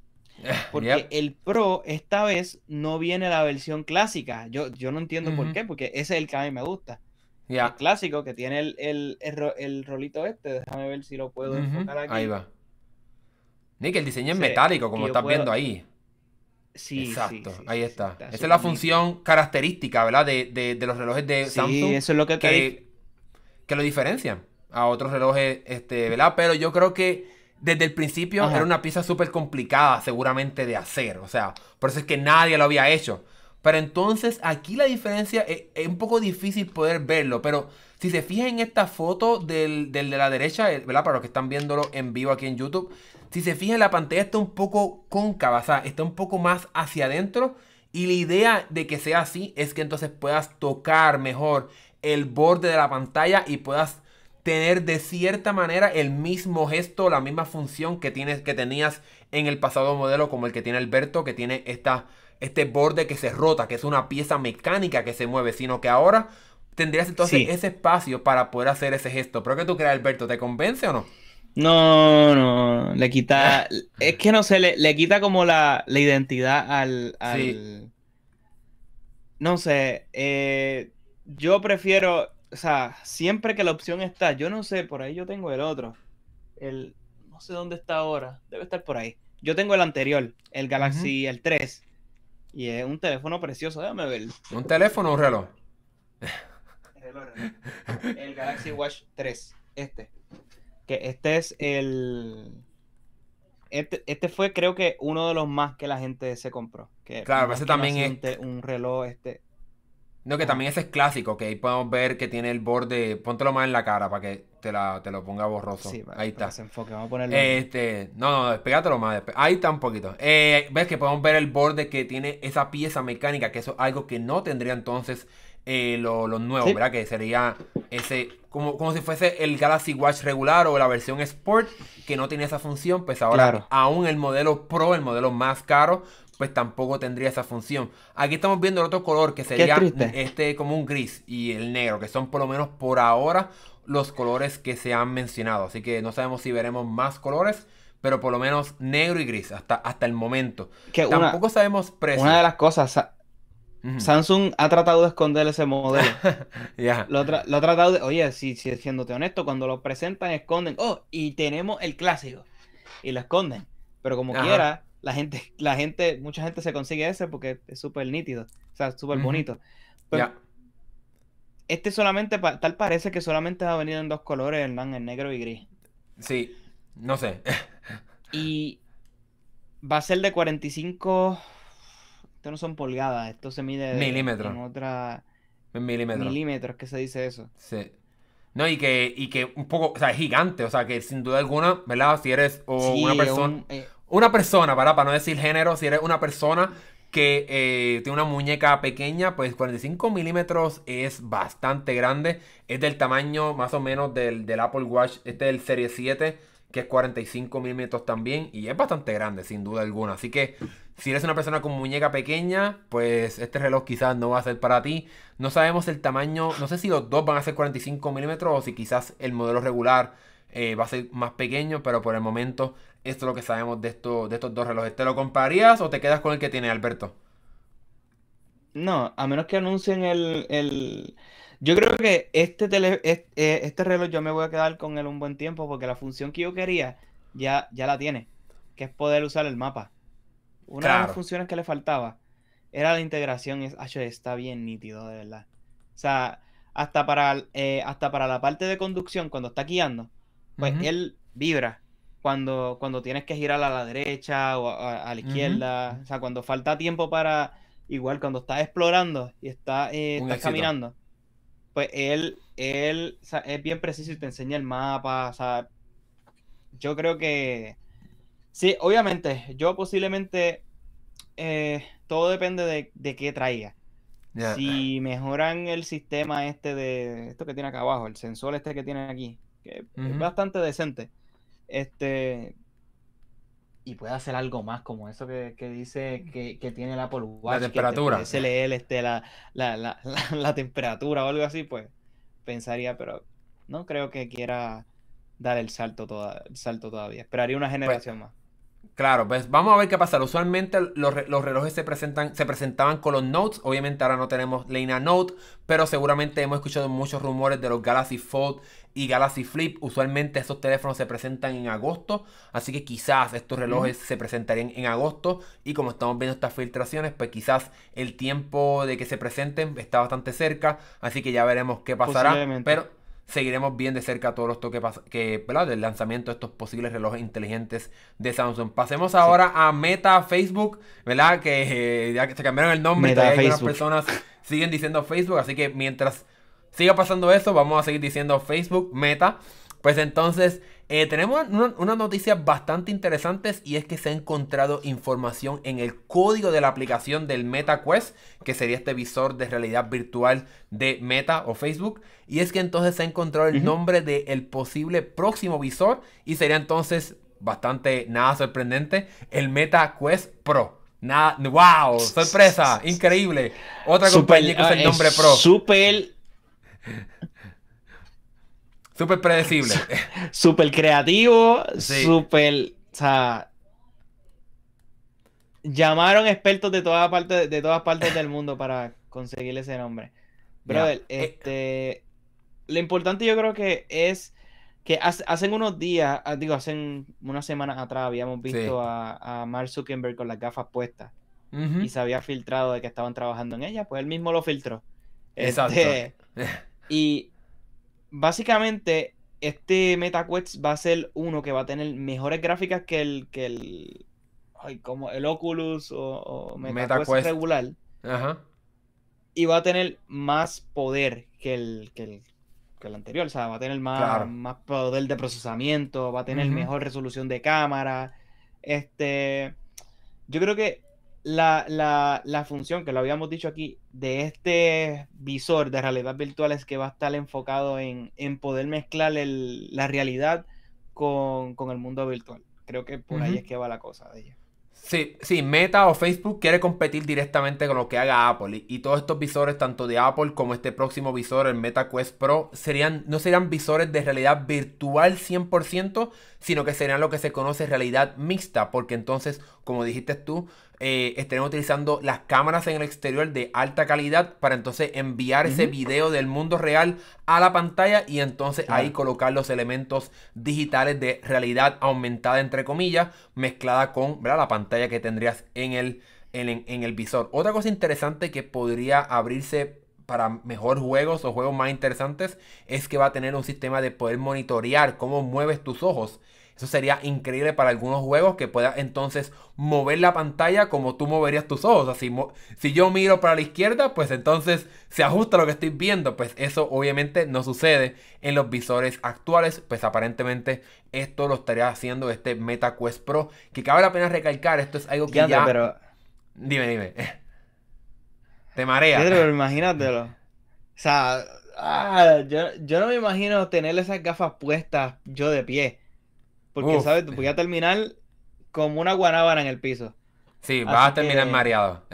[LAUGHS] Porque el Pro esta vez no viene la versión clásica. Yo, yo no entiendo por qué, porque ese es el que a mí me gusta. El clásico que tiene el, el, rolito este. Déjame ver si lo puedo enfocar aquí. Ahí va. Nick, el diseño es metálico, como estás viendo ahí. Sí, Exacto, ahí está. Esa es la función característica, ¿verdad? De, los relojes de Samsung. Sí, eso es lo que, que, que, lo diferencian a otros relojes, este, ¿verdad? Pero yo creo que desde el principio era una pieza súper complicada seguramente de hacer. O sea, por eso es que nadie lo había hecho. Pero entonces aquí la diferencia es, un poco difícil poder verlo. Pero si se fijan en esta foto del, del, de la derecha, eh, ¿verdad? Para los que están viéndolo en vivo aquí en YouTube. Si se fijan la pantalla está un poco cóncava, o sea, está un poco más hacia adentro. Y la idea de que sea así es que entonces puedas tocar mejor el borde de la pantalla y puedas tener de cierta manera el mismo gesto, la misma función que, tienes, que tenías en el pasado modelo, como el que tiene Alberto, que tiene esta, este borde que se rota, que es una pieza mecánica que se mueve, sino que ahora tendrías entonces ese espacio para poder hacer ese gesto. ¿Pero qué tú crees, Alberto? ¿Te convence o no? No, no, le quita, [LAUGHS] es que no sé, le, quita como la, identidad al, no sé, eh, yo prefiero, o sea, siempre que la opción está, yo no sé, por ahí yo tengo el otro. El, no sé dónde está ahora, debe estar por ahí. Yo tengo el anterior, el Galaxy, el 3. Y es un teléfono precioso, déjame ver. ¿Un teléfono o un reloj? El Galaxy Watch 3, este. Que este es el... Este, este, fue creo que uno de los más que la gente se compró. Que claro, ese también es... Un reloj, este... No, que también ese es clásico, que ahí podemos ver que tiene el borde. Póntelo más en la cara para que te, la, te lo ponga borroso. Sí, ahí está. enfoque. Vamos a ponerlo. Este, no, no, despégatelo más. Ahí está un poquito. Eh, ves que podemos ver el borde que tiene esa pieza mecánica, que eso es algo que no tendría entonces eh, los lo nuevos, ¿verdad? Que sería ese, como, como si fuese el Galaxy Watch regular o la versión Sport, que no tiene esa función. Pues ahora, aún el modelo Pro, el modelo más caro, pues tampoco tendría esa función. Aquí estamos viendo el otro color que sería este como un gris y el negro, que son por lo menos por ahora los colores que se han mencionado. Así que no sabemos si veremos más colores, pero por lo menos negro y gris hasta, hasta el momento. Tampoco sabemos precio. Una de las cosas, Samsung ha tratado de esconder ese modelo. [LAUGHS] lo, ha tratado de, oye, si, si siéndote honesto, cuando lo presentan esconden, oh, y tenemos el clásico. Y lo esconden. Pero como quiera, la gente, [LAUGHS] la gente, mucha gente se consigue ese porque es súper nítido, o sea, súper bonito. Este solamente, tal parece que solamente ha venido en dos colores, Hernán, en negro y gris. Sí, no sé. y va a ser de 45, esto no son pulgadas, esto se mide milímetros. en otra... En milímetros. Milímetros, que se dice eso. Sí. No, y que, y que un poco, o sea, es gigante, o sea, que sin duda alguna, ¿verdad? Si eres o una persona, eh, una persona, ¿verdad? Para no decir género, si eres una persona que eh, tiene una muñeca pequeña, pues 45 milímetros es bastante grande. Es del tamaño más o menos del, Apple Watch, este es el Serie 7, que es 45 milímetros también. Y es bastante grande, sin duda alguna. Así que si eres una persona con muñeca pequeña, pues este reloj quizás no va a ser para ti. No sabemos el tamaño, no sé si los dos van a ser 45 milímetros o si quizás el modelo regular eh, va a ser más pequeño, pero por el momento esto es lo que sabemos de, esto, de estos dos relojes. ¿Te lo comprarías o te quedas con el que tiene Alberto? No, a menos que anuncien el... Yo creo que este, tele, eh, este, reloj yo me voy a quedar con él un buen tiempo porque la función que yo quería ya, ya la tiene, que es poder usar el mapa. Una de las funciones que le faltaba era la integración. Es, está bien nítido, de verdad. O sea, hasta para, eh, hasta para la parte de conducción, cuando está guiando, pues él vibra cuando, cuando tienes que girar a la derecha o a, la izquierda. O sea, cuando falta tiempo para. Igual cuando estás explorando y está, eh, estás caminando. Pues él, él es bien preciso y te enseña el mapa. O sea, yo creo que. Sí, obviamente, yo posiblemente. Eh, todo depende de, de qué traiga. Si mejoran el sistema este de. Esto que tiene acá abajo, el sensor este que tiene aquí que es bastante decente. Este. Y puede hacer algo más, como eso que, dice que, tiene el Apple Watch. La temperatura. Que leer este, la, la, la, la, temperatura o algo así, pues pensaría, pero no creo que quiera dar el salto, toda, el salto todavía. Esperaría una pues, generación más. Claro, pues vamos a ver qué pasa. Usualmente los, relojes se presentan, se presentaban con los Notes. Obviamente ahora no tenemos línea Note, pero seguramente hemos escuchado muchos rumores de los Galaxy Fold y Galaxy Flip. Usualmente esos teléfonos se presentan en agosto, así que quizás estos relojes se presentarían en agosto. Y como estamos viendo estas filtraciones, pues quizás el tiempo de que se presenten está bastante cerca, así que ya veremos qué pasará. Pero seguiremos bien de cerca todos los toques que, ¿verdad? del lanzamiento de estos posibles relojes inteligentes de Samsung. Pasemos ahora a Meta Facebook, ¿verdad? Que eh, ya que se cambiaron el nombre, y algunas personas siguen diciendo Facebook, así que mientras siga pasando eso, vamos a seguir diciendo Facebook Meta. Pues entonces eh, tenemos unas noticias bastante interesantes y es que se ha encontrado información en el código de la aplicación del MetaQuest, que sería este visor de realidad virtual de Meta o Facebook. Y es que entonces se ha encontrado el nombre del posible próximo visor y sería entonces bastante nada sorprendente el MetaQuest Pro. Nada, wow, sorpresa, [LAUGHS] increíble. Otra compañía que usa el ah, nombre Pro. Super Súper predecible. [LAUGHS] Súper creativo, súper... O sea, llamaron expertos de todas partes, de todas partes del mundo para conseguir ese nombre. Brother, eh, este... Lo importante yo creo que es que hace, hacen unos días, ah, digo, hacen unas semanas atrás habíamos visto a, Mark Zuckerberg con las gafas puestas y se había filtrado de que estaban trabajando en ella, pues él mismo lo filtró. Exacto. Este, [LAUGHS] y básicamente, este MetaQuest va a ser uno que va a tener mejores gráficas que el, que el, ay, como el Oculus o, MetaQuest, regular. Ajá. Y va a tener más poder que el, que el, anterior. O sea, va a tener más, más poder de procesamiento, va a tener mejor resolución de cámara. Este. Yo creo que la, la, la, función que lo habíamos dicho aquí de este visor de realidad virtual es que va a estar enfocado en, en poder mezclar el, la realidad con, con, el mundo virtual. Creo que por ahí es que va la cosa de ella. Sí, sí, Meta o Facebook quiere competir directamente con lo que haga Apple. Y, todos estos visores, tanto de Apple como este próximo visor, el Meta Quest Pro, serían, no serían visores de realidad virtual 100%, sino que serían lo que se conoce realidad mixta. Porque entonces, como dijiste tú, eh, estaremos utilizando las cámaras en el exterior de alta calidad para entonces enviar ese video del mundo real a la pantalla y entonces ahí colocar los elementos digitales de realidad aumentada entre comillas mezclada con la pantalla que tendrías en el, en, el visor. Otra cosa interesante que podría abrirse para mejor juegos o juegos más interesantes es que va a tener un sistema de poder monitorear cómo mueves tus ojos eso sería increíble para algunos juegos que pueda entonces mover la pantalla como tú moverías tus ojos. Si yo miro para la izquierda, pues entonces se ajusta lo que estoy viendo. Pues eso obviamente no sucede en los visores actuales. Pues aparentemente esto lo estaría haciendo este MetaQuest Pro. Que cabe la pena recalcar, esto es algo que ya... Pero... Dime, dime. [LAUGHS] Te marea. Pedro, imagínatelo. O sea, ah, yo, yo no me imagino tener esas gafas puestas yo de pie. Porque, ¿sabes? Voy a terminar como una guanábana en el piso. Sí, vas a terminar mareado. [LAUGHS]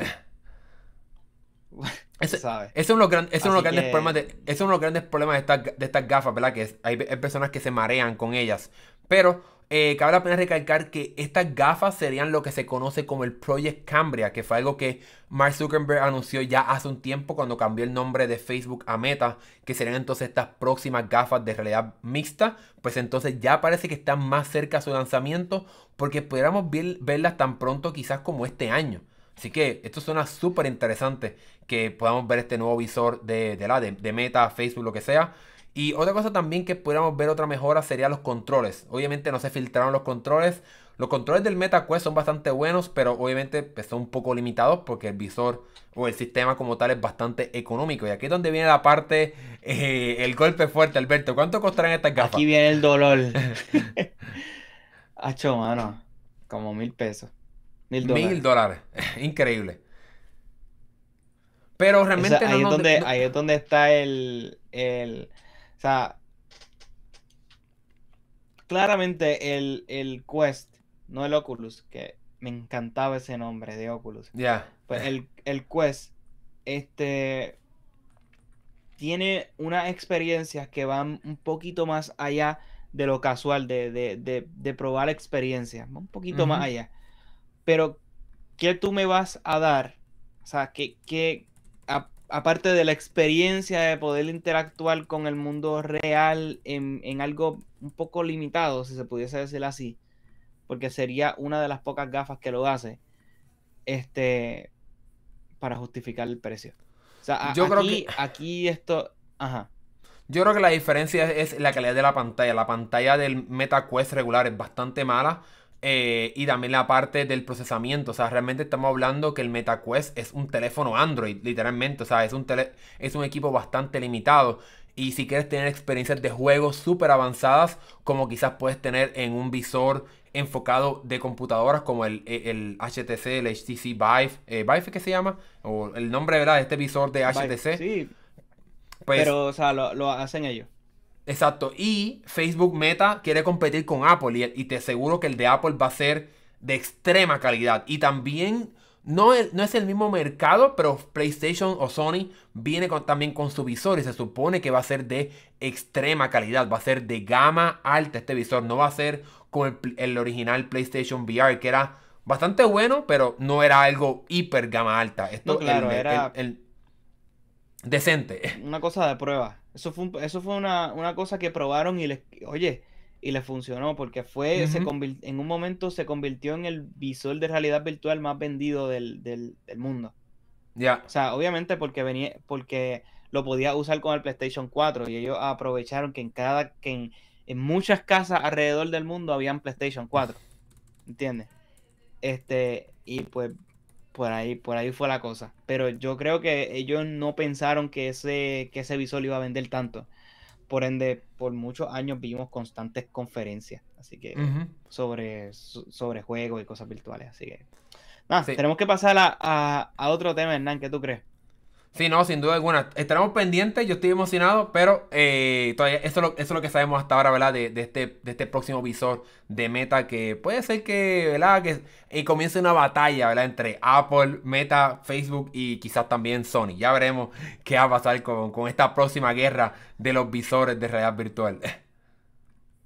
Ese, es uno de los, grandes problemas de, es uno de los grandes problemas de estas, de estas gafas, ¿verdad? Que hay, hay, personas que se marean con ellas. Pero eh, cabe la pena recalcar que estas gafas serían lo que se conoce como el Project Cambria, que fue algo que Mark Zuckerberg anunció ya hace un tiempo cuando cambió el nombre de Facebook a Meta, que serían entonces estas próximas gafas de realidad mixta. Pues entonces ya parece que están más cerca a su lanzamiento porque pudiéramos verlas tan pronto quizás como este año. Así que esto suena súper interesante que podamos ver este nuevo visor de, de, la, de Meta, Facebook, lo que sea. Y otra cosa también que pudiéramos ver otra mejora sería los controles. Obviamente no se filtraron los controles. Los controles del MetaQuest son bastante buenos, pero obviamente pues, son un poco limitados porque el visor o el sistema como tal es bastante económico. Y aquí es donde viene la parte, eh, el golpe fuerte, Alberto. ¿Cuánto costarán estas gafas? Aquí viene el dolor. [LAUGHS] Hacho, mano. Como mil pesos. Mil dólares. Mil dólares. [LAUGHS] Increíble. Pero realmente ahí, es donde, ahí es donde está el, el o sea, claramente el, el Quest, no el Oculus, que me encantaba ese nombre de Oculus. Ya. Pues el, [LAUGHS] el Quest, este, tiene unas experiencias que van un poquito más allá de lo casual, de, de, de, de probar la experiencia, un poquito más allá. Pero, ¿qué tú me vas a dar? O sea, ¿qué, qué aparte de la experiencia de poder interactuar con el mundo real en, en, algo un poco limitado, si se pudiese decir así, porque sería una de las pocas gafas que lo hace, este, para justificar el precio. O sea, Yo aquí, creo que... aquí esto, ajá. Yo creo que la diferencia es la calidad de la pantalla. La pantalla del MetaQuest regular es bastante mala. Eh, y también la parte del procesamiento. O sea, realmente estamos hablando que el MetaQuest es un teléfono Android, literalmente. O sea, es un, es un equipo bastante limitado. Y si quieres tener experiencias de juegos súper avanzadas, como quizás puedes tener en un visor enfocado de computadoras como el, el, HTC, el HTC Vive, eh, Vive que se llama, o el nombre ¿verdad? de este visor de HTC. sí, pues Pero, o sea, lo, hacen ellos. Exacto. Y Facebook Meta quiere competir con Apple. Y, te aseguro que el de Apple va a ser de extrema calidad. Y también no es, no es el mismo mercado, pero PlayStation o Sony viene también con su visor. Y se supone que va a ser de extrema calidad. Va a ser de gama alta este visor. No va a ser como el, original PlayStation VR, que era bastante bueno, pero no era algo hiper gama alta. Esto claro, era decente. Una cosa de prueba. Eso fue, eso fue una, cosa que probaron y les, oye, y les funcionó porque fue, se en un momento se convirtió en el visor de realidad virtual más vendido del, mundo. Ya. O sea, obviamente porque venía, porque lo podía usar con el PlayStation 4 y ellos aprovecharon que en cada, que en, en muchas casas alrededor del mundo habían PlayStation 4. ¿Entiendes? Este, y pues por ahí, por ahí fue la cosa. Pero yo creo que ellos no pensaron que ese, que ese visor iba a vender tanto. Por ende, por muchos años vimos constantes conferencias. Así que sobre, sobre juegos y cosas virtuales. Así que. Nada, tenemos que pasar a, a, otro tema, Hernán. ¿Qué tú crees? Sí, no, sin duda alguna. Estaremos pendientes, yo estoy emocionado, pero eh, todavía eso es, lo, eso es, lo, que sabemos hasta ahora, ¿verdad? De, de, este, de este próximo visor de Meta, que puede ser que, ¿verdad? Que eh, comience una batalla, ¿verdad? Entre Apple, Meta, Facebook y quizás también Sony. Ya veremos qué va a pasar con, con esta próxima guerra de los visores de realidad virtual. [LAUGHS]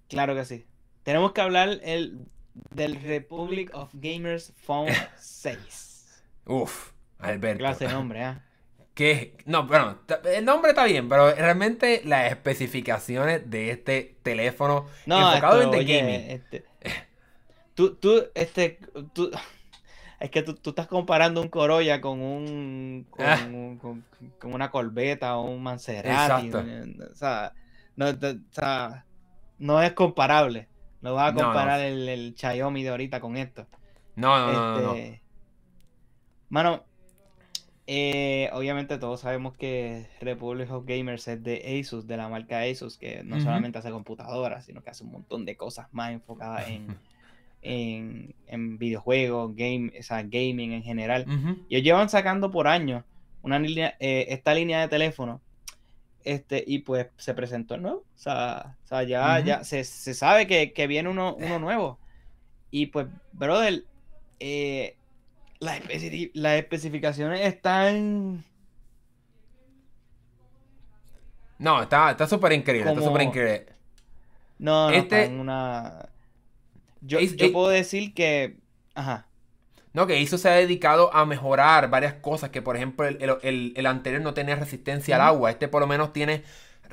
Claro que sí. Tenemos que hablar el, del Republic of Gamers Phone [LAUGHS] 6. Uf, Alberto. Clase de nombre, ¿ah? Que no, bueno, el nombre está bien, pero realmente las especificaciones de este teléfono enfocado en el gaming. Este, tú, tú, este, tú, es que tú, estás comparando un Corolla con un, con, ah. con, una Corbeta o un Maserati. O sea, no, o sea, no es comparable. No vas a comparar El, el, Xiaomi de ahorita con esto. No, no, no, no. Este, mano, eh, obviamente todos sabemos que Republic of Gamers es de Asus, de la marca Asus, que no solamente hace computadoras, sino que hace un montón de cosas más enfocadas en, [LAUGHS] en, videojuegos, game, o gaming en general. Y ellos llevan sacando por años una línea, eh, esta línea de teléfono. Este, y pues se presentó el nuevo. O sea, ya, ya se, sabe que, viene uno, uno nuevo. Y pues, brother, eh, las, especificaciones están. No, está súper increíble. Está súper increíble. No, no, este... en una. Yo, puedo decir que. Ajá. No, que eso se ha dedicado a mejorar varias cosas. Que por ejemplo, el, anterior no tenía resistencia al agua. Este por lo menos tiene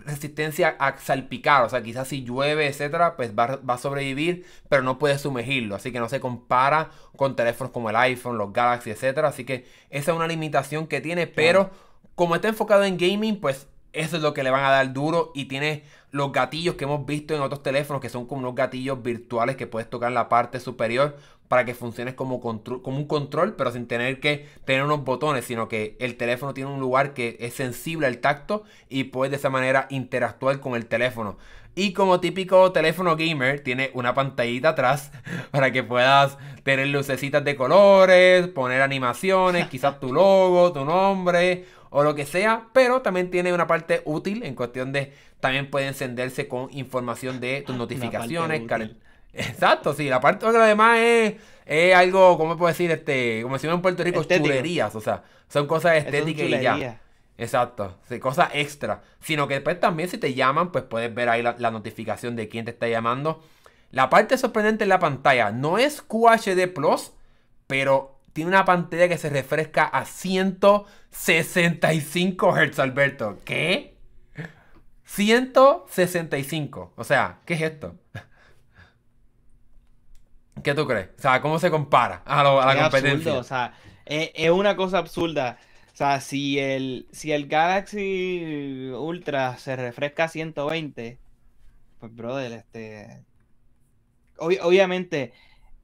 resistencia a salpicar. O sea, quizás si llueve, etcétera, pues va, a sobrevivir, pero no puede sumergirlo. Así que no se compara con teléfonos como el iPhone, los Galaxy, etcétera. Así que esa es una limitación que tiene, pero como está enfocado en gaming, pues eso es lo que le van a dar duro y tiene los gatillos que hemos visto en otros teléfonos que son como unos gatillos virtuales que puedes tocar en la parte superior para que funcione como, como un control, pero sin tener que tener unos botones, sino que el teléfono tiene un lugar que es sensible al tacto y puedes de esa manera interactuar con el teléfono. Y como típico teléfono gamer, tiene una pantallita atrás [LAUGHS] para que puedas tener lucecitas de colores, poner animaciones, quizás tu logo, tu nombre o lo que sea, pero también tiene una parte útil en cuestión de también puede encenderse con información de tus notificaciones. Exacto, sí. La parte de lo demás es, es algo, ¿cómo puedo decir? Este, como decimos en Puerto Rico, chulerías. O sea, son cosas estéticas y ya. Exacto, sí, cosa extra. Sino que después también si te llaman, pues puedes ver ahí la, la notificación de quién te está llamando. La parte sorprendente en la pantalla no es QHD Plus, pero tiene una pantalla que se refresca a 165 Hz, Alberto. ¿Qué? 165. O sea, ¿qué es esto? [LAUGHS] ¿Qué tú crees? O sea, ¿cómo se compara a, lo- a la Es competencia? absurdo, o sea, es, es una cosa absurda. O sea, si el, si el Galaxy Ultra se refresca a 120, pues brother, este. obvi- obviamente,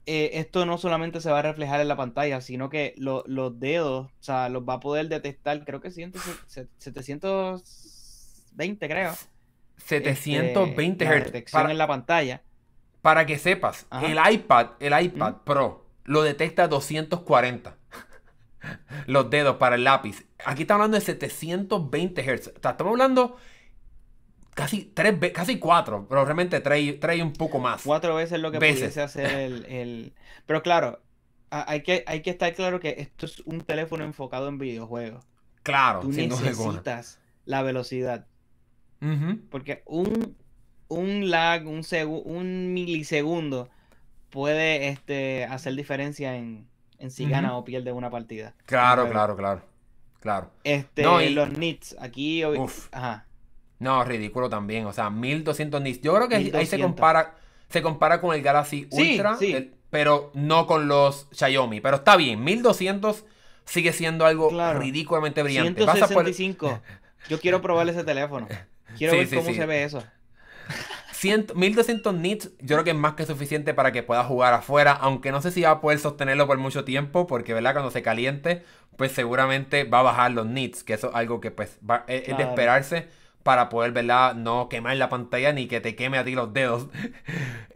eh, esto no solamente se va a reflejar en la pantalla, sino que lo- los dedos, o sea, los va a poder detectar, creo que 100, se- 720, creo. 720 este, Hz. detección Para, en la pantalla. para que sepas, Ajá. el iPad, el iPad Pro lo detecta a 240. [LAUGHS] Los dedos para el lápiz. Aquí estamos hablando de 720 Hz. O sea, estamos hablando casi tres casi cuatro, pero realmente trae, trae un poco más. cuatro veces lo que Veces. pudiese hacer el, el- Pero claro, hay que, hay que estar claro que esto es un teléfono enfocado en videojuegos. Claro, Tú sin duda alguna. necesitas la velocidad. Porque un, un lag, un, un milisegundo puede este, hacer diferencia en, en si gana o pierde una partida. Claro, claro, claro. Claro. Este, No, y- los nits, aquí... Uf. Ajá. No, ridículo también. O sea, 1200 nits. Yo creo que ahí se 1200. compara, se compara con el Galaxy Sí, Ultra, sí. el- pero no con los Xiaomi. Pero está bien, 1200 sigue siendo algo Claro. ridículamente brillante. Vas a poder- 165. Yo quiero probar ese teléfono. Quiero Sí, ver cómo se ve eso. 100 1200 nits, yo creo que es más que suficiente para que pueda jugar afuera, aunque no sé si va a poder sostenerlo por mucho tiempo, porque verdad cuando se caliente, pues seguramente va a bajar los nits, que eso es algo que pues va- es, es de esperarse para poder, verdad, no quemar la pantalla ni que te queme a ti los dedos. [LAUGHS]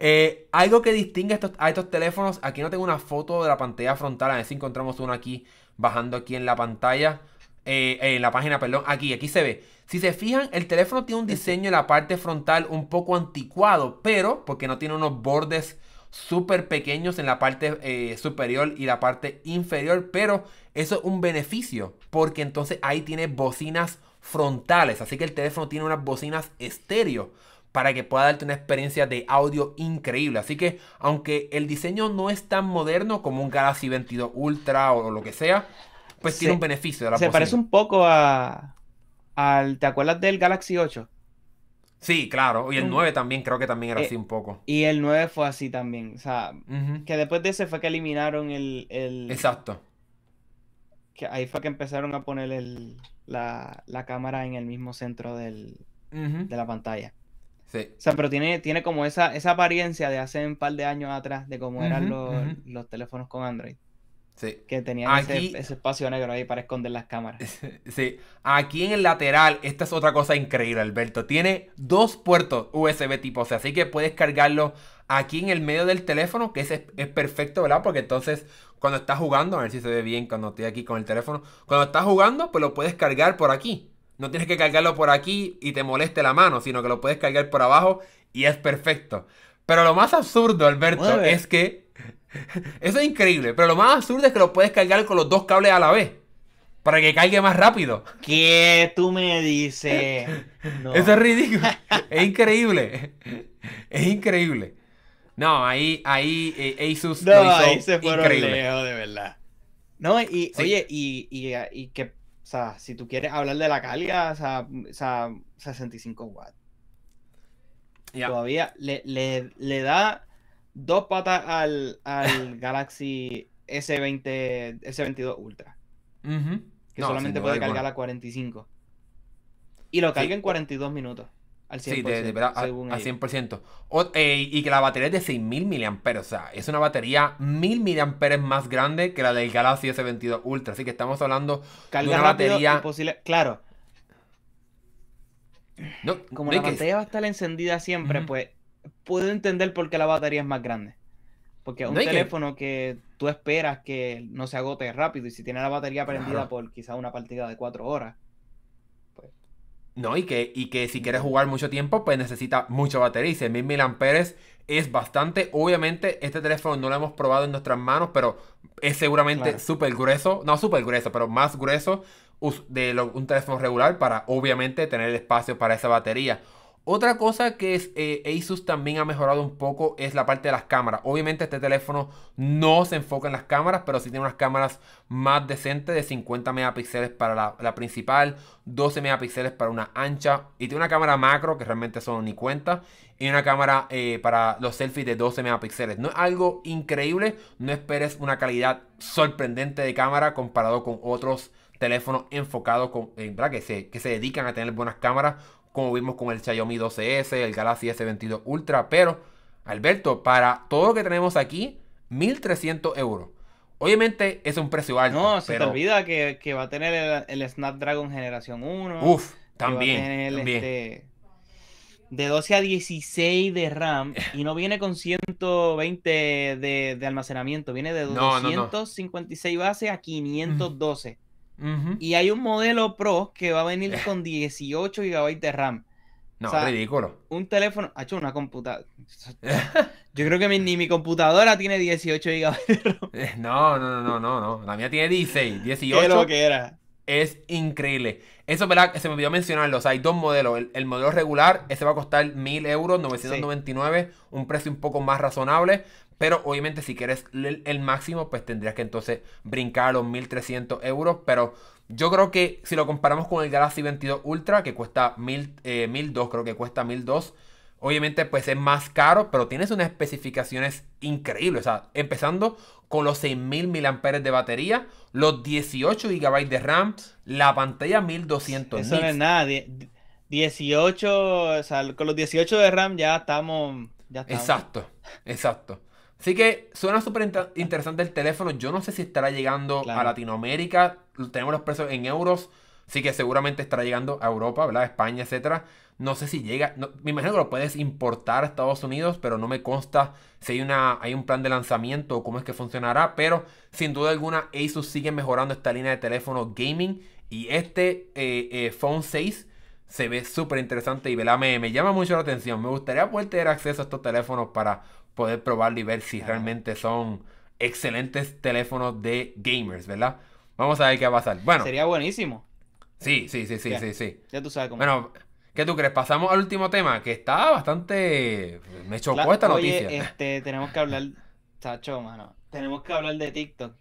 Eh, algo que distingue a estos, a estos teléfonos, aquí no tengo una foto de la pantalla frontal, a ver si encontramos una aquí, bajando aquí en la pantalla, eh, en la página, perdón, aquí, aquí se ve. Si se fijan, el teléfono tiene un diseño en la parte frontal un poco anticuado, pero porque no tiene unos bordes súper pequeños en la parte eh, superior y la parte inferior, pero eso es un beneficio, porque entonces ahí tiene bocinas frontales, así que el teléfono tiene unas bocinas estéreo para que pueda darte una experiencia de audio increíble. Así que aunque el diseño no es tan moderno como un Galaxy 22 Ultra o, lo que sea, pues tiene un beneficio de la Se bocina. parece un poco a al ¿te acuerdas del Galaxy 8? Sí, claro. Y el Un- 9 también creo que también era Eh, así un poco. Y el 9 fue así también. O sea, que después de ese fue que eliminaron el, el- Exacto. Que ahí fue que empezaron a poner el, la, la cámara en el mismo centro del, de la pantalla. Sí. O sea, pero tiene, tiene como esa, esa apariencia de hace un par de años atrás de cómo eran los, los teléfonos con Android. Sí. Que tenían ese, espacio negro ahí para esconder las cámaras. [LAUGHS] Sí. Aquí en el lateral, esta es otra cosa increíble, Alberto. Tiene dos puertos USB tipo C, así que puedes cargarlo aquí en el medio del teléfono, que es, es perfecto, ¿verdad? Porque entonces cuando estás jugando, a ver si se ve bien cuando estoy aquí con el teléfono, cuando estás jugando, pues lo puedes cargar por aquí. No tienes que cargarlo por aquí y te moleste la mano, sino que lo puedes cargar por abajo y es perfecto. Pero lo más absurdo, Alberto, Mueve. es que... [LAUGHS] Eso es increíble, pero lo más absurdo es que lo puedes cargar con los dos cables a la vez. Para que cargue más rápido. ¿Qué tú me dices? [LAUGHS] No. Eso es ridículo. es increíble. [LAUGHS] Es increíble. No, ahí, ahí eh, Asus No, lo hizo ahí se fueron increíble. lejos, de verdad. No, y Sí. oye, y, y, y que, o sea, si tú quieres hablar de la carga, o sea, o sea 65 watts. Ya. Todavía le, le, le da dos patas al, al [LAUGHS] Galaxy S20, S22 Ultra, Ujú. que No, solamente puede cargar a 45. Y lo carga Sí. en 42 minutos. Al 100%, Sí, de, de a- según a, ellos. 100%. O- eh, y que la batería es de 6000 mAh. O sea, es una batería 1000 mAh más grande que la del Galaxy S22 Ultra. Así que estamos hablando de una batería. imposible. Claro, No, como no, la que- pantalla va a estar encendida siempre, pues puedo entender por qué la batería es más grande. Porque un No, y que- teléfono que tú esperas que no se agote rápido y si tiene la batería prendida Claro. por quizá una partida de cuatro horas. No, y que, y que si quieres jugar mucho tiempo, pues necesita mucha batería. Y 6000 mAh es bastante. Obviamente, este teléfono no lo hemos probado en nuestras manos, pero es seguramente Claro. súper grueso. No súper grueso, pero más grueso. de un teléfono regular para obviamente tener espacio para esa batería. Otra cosa que es, eh, Asus también ha mejorado un poco es la parte de las cámaras. Obviamente este teléfono no se enfoca en las cámaras, pero sí tiene unas cámaras más decentes de 50 megapíxeles para la, principal, 12 megapíxeles para una ancha y tiene una cámara macro que realmente son ni cuenta y una cámara eh, para los selfies de 12 megapíxeles. No es algo increíble, no esperes una calidad sorprendente de cámara comparado con otros teléfonos enfocados con, que se dedican a tener buenas cámaras como vimos con el Xiaomi 12S, el Galaxy S22 Ultra, pero Alberto, para todo lo que tenemos aquí, 1300 euros. Obviamente es un precio alto. No, se te olvida que, va a tener el, Snapdragon Generación 1. Uf, también. Este, de 12 a 16 de RAM [LAUGHS] y no viene con 120 de, de almacenamiento, viene de 256 base a 512. Y hay un modelo Pro que va a venir con 18 GB de RAM. No, ridículo. Un teléfono, ha hecho una computadora. [LAUGHS] Yo creo que ni mi computadora tiene 18 GB de RAM. [LAUGHS] Eh, no, no, no, no, no. La mía tiene 16, 18. [LAUGHS] ¿Qué lo que era? Es increíble. Eso, ¿verdad? Se me olvidó mencionarlo. O sea, hay dos modelos. El, modelo regular, ese va a costar 1000 euros, 999. Un precio un poco más razonable. Pero obviamente si quieres el, máximo, pues tendrías que entonces brincar a los 1300 euros. Pero yo creo que si lo comparamos con el Galaxy 22 Ultra, que cuesta 1000, eh, 1002, creo que cuesta 1002. Obviamente pues es más caro, pero tienes unas especificaciones increíbles. O sea, empezando con los 6000 mAh de batería, los 18 GB de RAM, la pantalla 1200 Eso no es nada. 18, o sea, con los 18 de RAM ya estamos... Ya estamos. Exacto, exacto. Así que suena súper interesante el teléfono. Yo no sé si estará llegando a Latinoamérica. Tenemos los precios en euros. Así que seguramente estará llegando a Europa, ¿verdad? España, etcétera. No sé si llega. me imagino que lo puedes importar a Estados Unidos, pero no me consta si hay, una, hay un plan de lanzamiento o cómo es que funcionará. Pero sin duda alguna, Asus sigue mejorando esta línea de teléfono gaming. Y este eh, eh, Phone 6 se ve súper interesante y ¿verdad? Me, me llama mucho la atención. Me gustaría poder tener acceso a estos teléfonos para poder probarlo y ver si realmente son excelentes teléfonos de gamers, ¿verdad? Vamos a ver qué va a pasar. Bueno. Sería buenísimo. Sí, sí, sí, sí, sí, sí. Ya tú sabes cómo. Bueno, ¿qué tú crees? Pasamos al último tema, que está bastante... Me chocó esta noticia. este, tenemos que hablar... Tacho, mano. Tenemos que hablar de TikTok.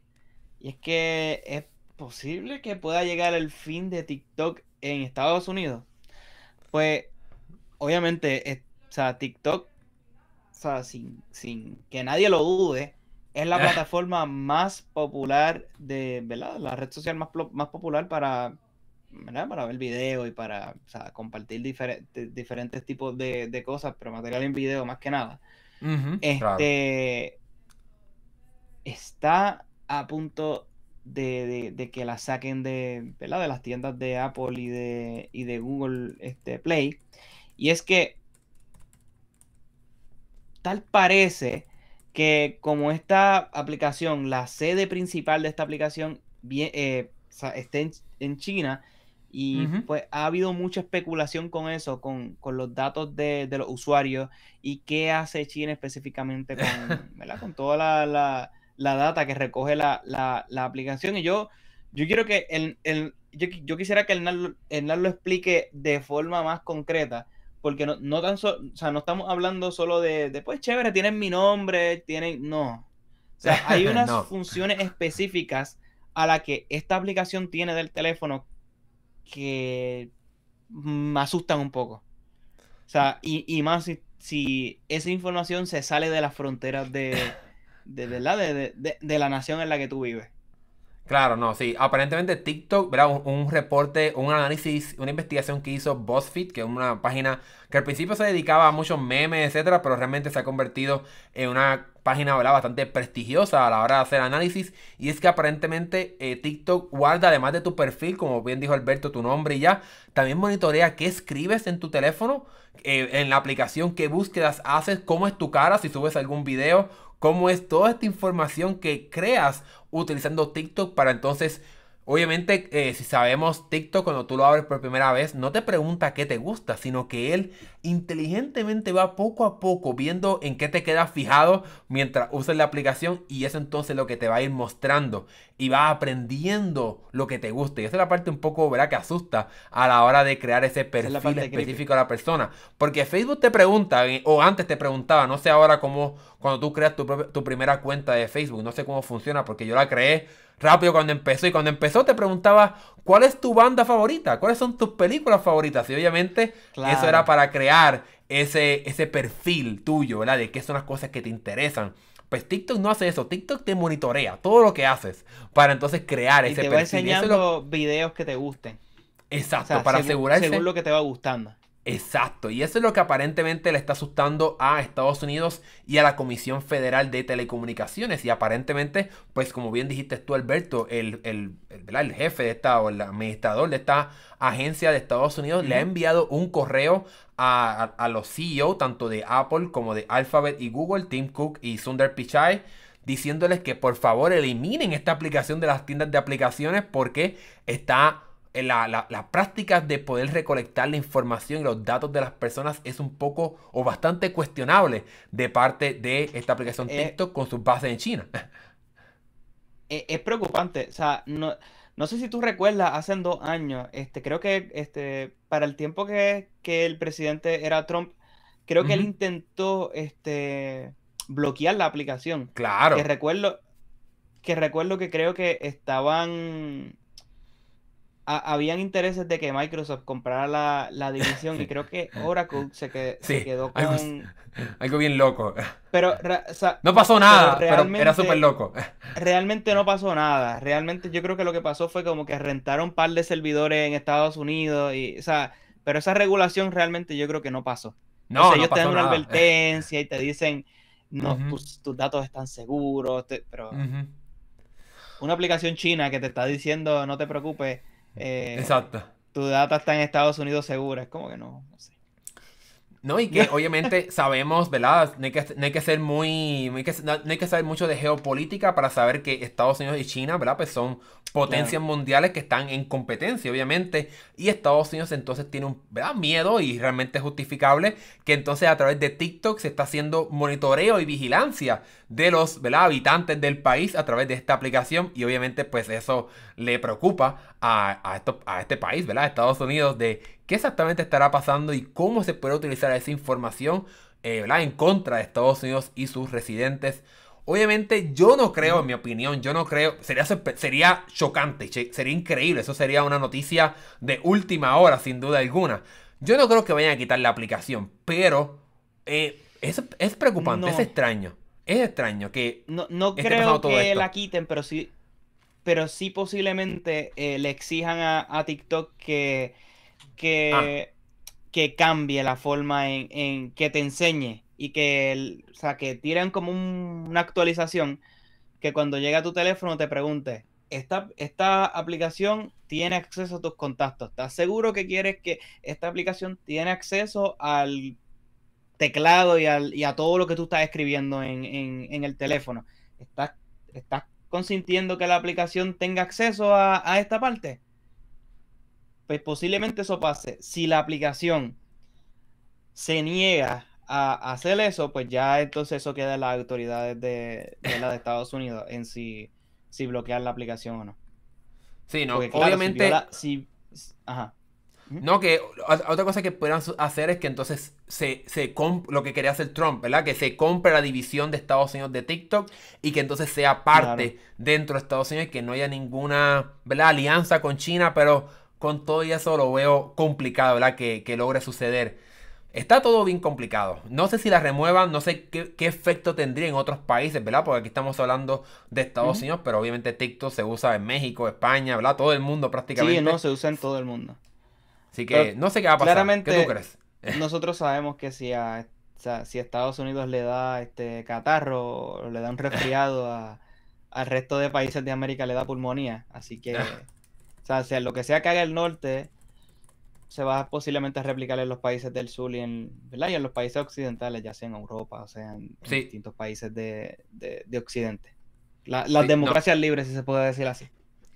Y es que es posible que pueda llegar el fin de TikTok en Estados Unidos. Pues, obviamente, o sea, TikTok o sea, sin, sin que nadie lo dude, es la [LAUGHS] plataforma más popular de, ¿verdad? La red social más, más popular para, ¿verdad? Para ver video y para compartir diferentes tipos de, cosas, pero material en video más que nada. este está a punto de, que la saquen de, ¿verdad? de las tiendas de Apple y de, y de Google este, Play. Y es que tal parece que como esta aplicación, la sede principal de esta aplicación eh, está en, China y pues ha habido mucha especulación con eso, con, los datos de, los usuarios y qué hace China específicamente con, [LAUGHS] con toda la, data que recoge la, aplicación. Y yo, yo quiero que el, yo, quisiera que el Hernán lo explique de forma más concreta porque no, no tan o sea, no estamos hablando solo de, de, pues chévere, tienen mi nombre, tienen, no. O sea, hay [LAUGHS] unas funciones específicas a la que esta aplicación tiene del teléfono que me asustan un poco. O sea, y, y más si, si, esa información se sale de las fronteras de, de, de, de, de la nación en la que tú vives. Claro, no, sí. Aparentemente TikTok, ¿verdad? Un, reporte, un análisis, una investigación que hizo BuzzFeed, que es una página que al principio se dedicaba a muchos memes, etcétera, pero realmente se ha convertido en una página bastante prestigiosa a la hora de hacer análisis. Y es que aparentemente eh, TikTok guarda, además de tu perfil, como bien dijo Alberto, tu nombre y ya, también monitorea qué escribes en tu teléfono, eh, en la aplicación, qué búsquedas haces, cómo es tu cara, si subes algún video, cómo es toda esta información que creas utilizando TikTok para entonces Obviamente, eh, si sabemos TikTok, cuando tú lo abres por primera vez, no te pregunta qué te gusta, sino que él inteligentemente va poco a poco viendo en qué te quedas fijado mientras usas la aplicación y eso entonces lo que te va a ir mostrando y va aprendiendo lo que te gusta. Y esa es la parte un poco, ¿verdad?, que asusta a la hora de crear ese perfil específico a la persona. Porque Facebook te pregunta, eh, o antes te preguntaba, no sé ahora cómo, cuando tú creas tu, tu primera cuenta de Facebook, no sé cómo funciona, porque yo la creé rápido cuando empezó. Y cuando empezó te preguntaba, ¿cuál es tu banda favorita? ¿Cuáles son tus películas favoritas? Y obviamente eso era para crear ese, ese perfil tuyo, ¿verdad? De qué son las cosas que te interesan. Pues TikTok no hace eso. TikTok te monitorea todo lo que haces para entonces crear ese perfil. Te va enseñando videos que te gusten. Exacto, para asegurarse. Según lo que te va gustando. Exacto, y eso es lo que aparentemente le está asustando a Estados Unidos y a la Comisión Federal de Telecomunicaciones. Y aparentemente, pues como bien dijiste tú, Alberto, el, el, el, jefe de esta o el administrador de esta agencia de Estados Unidos le ha enviado un correo a, a, los CEO, tanto de Apple como de Alphabet y Google, Tim Cook y Sundar Pichai, diciéndoles que por favor eliminen esta aplicación de las tiendas de aplicaciones porque está las prácticas de poder recolectar la información y los datos de las personas es un poco o bastante cuestionable de parte de esta aplicación eh, TikTok con sus bases en China. [LAUGHS] Eh, es, preocupante. O sea, no, no, sé si tú recuerdas, hace dos años, este, creo que este, para el tiempo que, el presidente era Trump, creo que él intentó este, bloquear la aplicación. Claro. Que recuerdo, que recuerdo que creo que estaban habían intereses de que Microsoft comprara la, división y creo que [LAUGHS] Oracle se, quedó con... Algo, bien loco. Pero, no pasó nada, pero, era súper loco. [LAUGHS] Realmente no pasó nada. Realmente yo creo que lo que pasó fue como que rentaron un par de servidores en Estados Unidos y, o sea, pero esa regulación realmente yo creo que no pasó. No, ellos te dan una advertencia y te [LAUGHS] dicen, no, tus, datos están seguros, pero... Una aplicación china que te está diciendo, no te preocupes, eh, Exacto. Tu data está en Estados Unidos segura. Es como que no, no sé. No, y que obviamente sabemos, ¿verdad? No hay que, no hay que ser muy. No hay que, no hay que, saber mucho de geopolítica para saber que Estados Unidos y China, ¿verdad? Pues son potencias mundiales que están en competencia, obviamente. Y Estados Unidos entonces tiene un ¿verdad? miedo y realmente es justificable que entonces a través de TikTok se está haciendo monitoreo y vigilancia de los ¿verdad? habitantes del país a través de esta aplicación. Y obviamente, pues eso le preocupa a, a, esto, a este país, ¿verdad? Estados Unidos de qué exactamente estará pasando y cómo se puede utilizar esa información eh, en contra de Estados Unidos y sus residentes. Obviamente yo no creo, en mi opinión, yo no creo, sería, sería chocante, sería increíble, eso sería una noticia de última hora, sin duda alguna. Yo no creo que vayan a quitar la aplicación, pero eh, es, preocupante, es extraño. Es extraño que... No, no creo que la quiten, pero sí, pero sí posiblemente eh, le exijan a TikTok que que, ah. que cambie la forma en, que te enseñe y que, o sea, que tiren como una actualización que cuando llegue a tu teléfono te pregunte, esta, esta aplicación tiene acceso a tus contactos. ¿Estás seguro que quieres que esta aplicación tiene acceso al teclado y, al, y a todo lo que tú estás escribiendo en, el teléfono? ¿Estás, ¿Estás consintiendo que la aplicación tenga acceso a, a esta parte? Pues posiblemente eso pase. Si la aplicación se niega a hacer eso, pues ya entonces eso queda en las autoridades de, la de Estados Unidos en si, si bloquear la aplicación o no. Sí, no, obviamente. Si, Ajá. No, que otra cosa que puedan hacer es que entonces se, se lo que quería hacer Trump, ¿verdad? Que se compre la división de Estados Unidos de TikTok y que entonces sea parte dentro de Estados Unidos y que no haya ninguna ¿verdad? alianza con China, pero con todo y eso lo veo complicado, ¿verdad? Que, logre suceder. Está todo bien complicado. No sé si la remuevan, no sé qué, efecto tendría en otros países, ¿verdad? Porque aquí estamos hablando de Estados Unidos, pero obviamente TikTok se usa en México, España, ¿verdad? Todo el mundo prácticamente. Sí, no, se usa en todo el mundo. Así que no sé qué va a pasar. Claramente, ¿Qué tú crees? [LAUGHS] nosotros sabemos que si a, si Estados Unidos le da este catarro o le da un resfriado al resto de países de América le da pulmonía. Así que... [LAUGHS] O sea, lo que sea que haga el norte se va posiblemente a replicar en los países del sur y en, ¿verdad? y en los países occidentales, ya sea en Europa o sea en, distintos países de, Occidente. las democracias libres, si se puede decir así.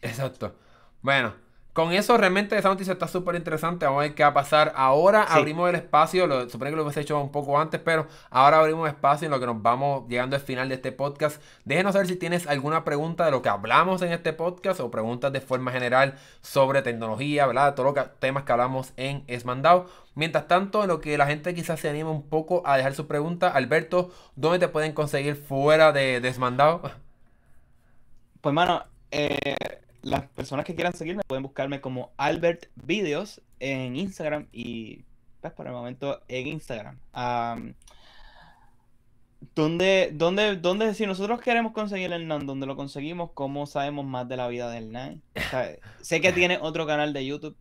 Exacto. Bueno, con eso realmente esa noticia está súper interesante. Vamos a ver qué va a pasar. Ahora abrimos el espacio. Lo, supongo que lo hubiese hecho un poco antes, pero ahora abrimos espacio en lo que nos vamos llegando al final de este podcast. Déjenos saber si tienes alguna pregunta de lo que hablamos en este podcast o preguntas de forma general sobre tecnología, ¿verdad? Todos los temas que hablamos en Esmandado. Mientras tanto, en lo que la gente quizás se anime un poco a dejar su pregunta, Alberto, ¿dónde te pueden conseguir fuera de Desmandado? Pues, mano, eh, las personas que quieran seguirme pueden buscarme como Albert Videos en Instagram y pues por el momento en Instagram. ¿dónde, dónde, dónde, si nosotros queremos conseguir el NAN, dónde lo conseguimos? ¿Cómo sabemos más de la vida del NAN? sé que tiene otro canal de YouTube.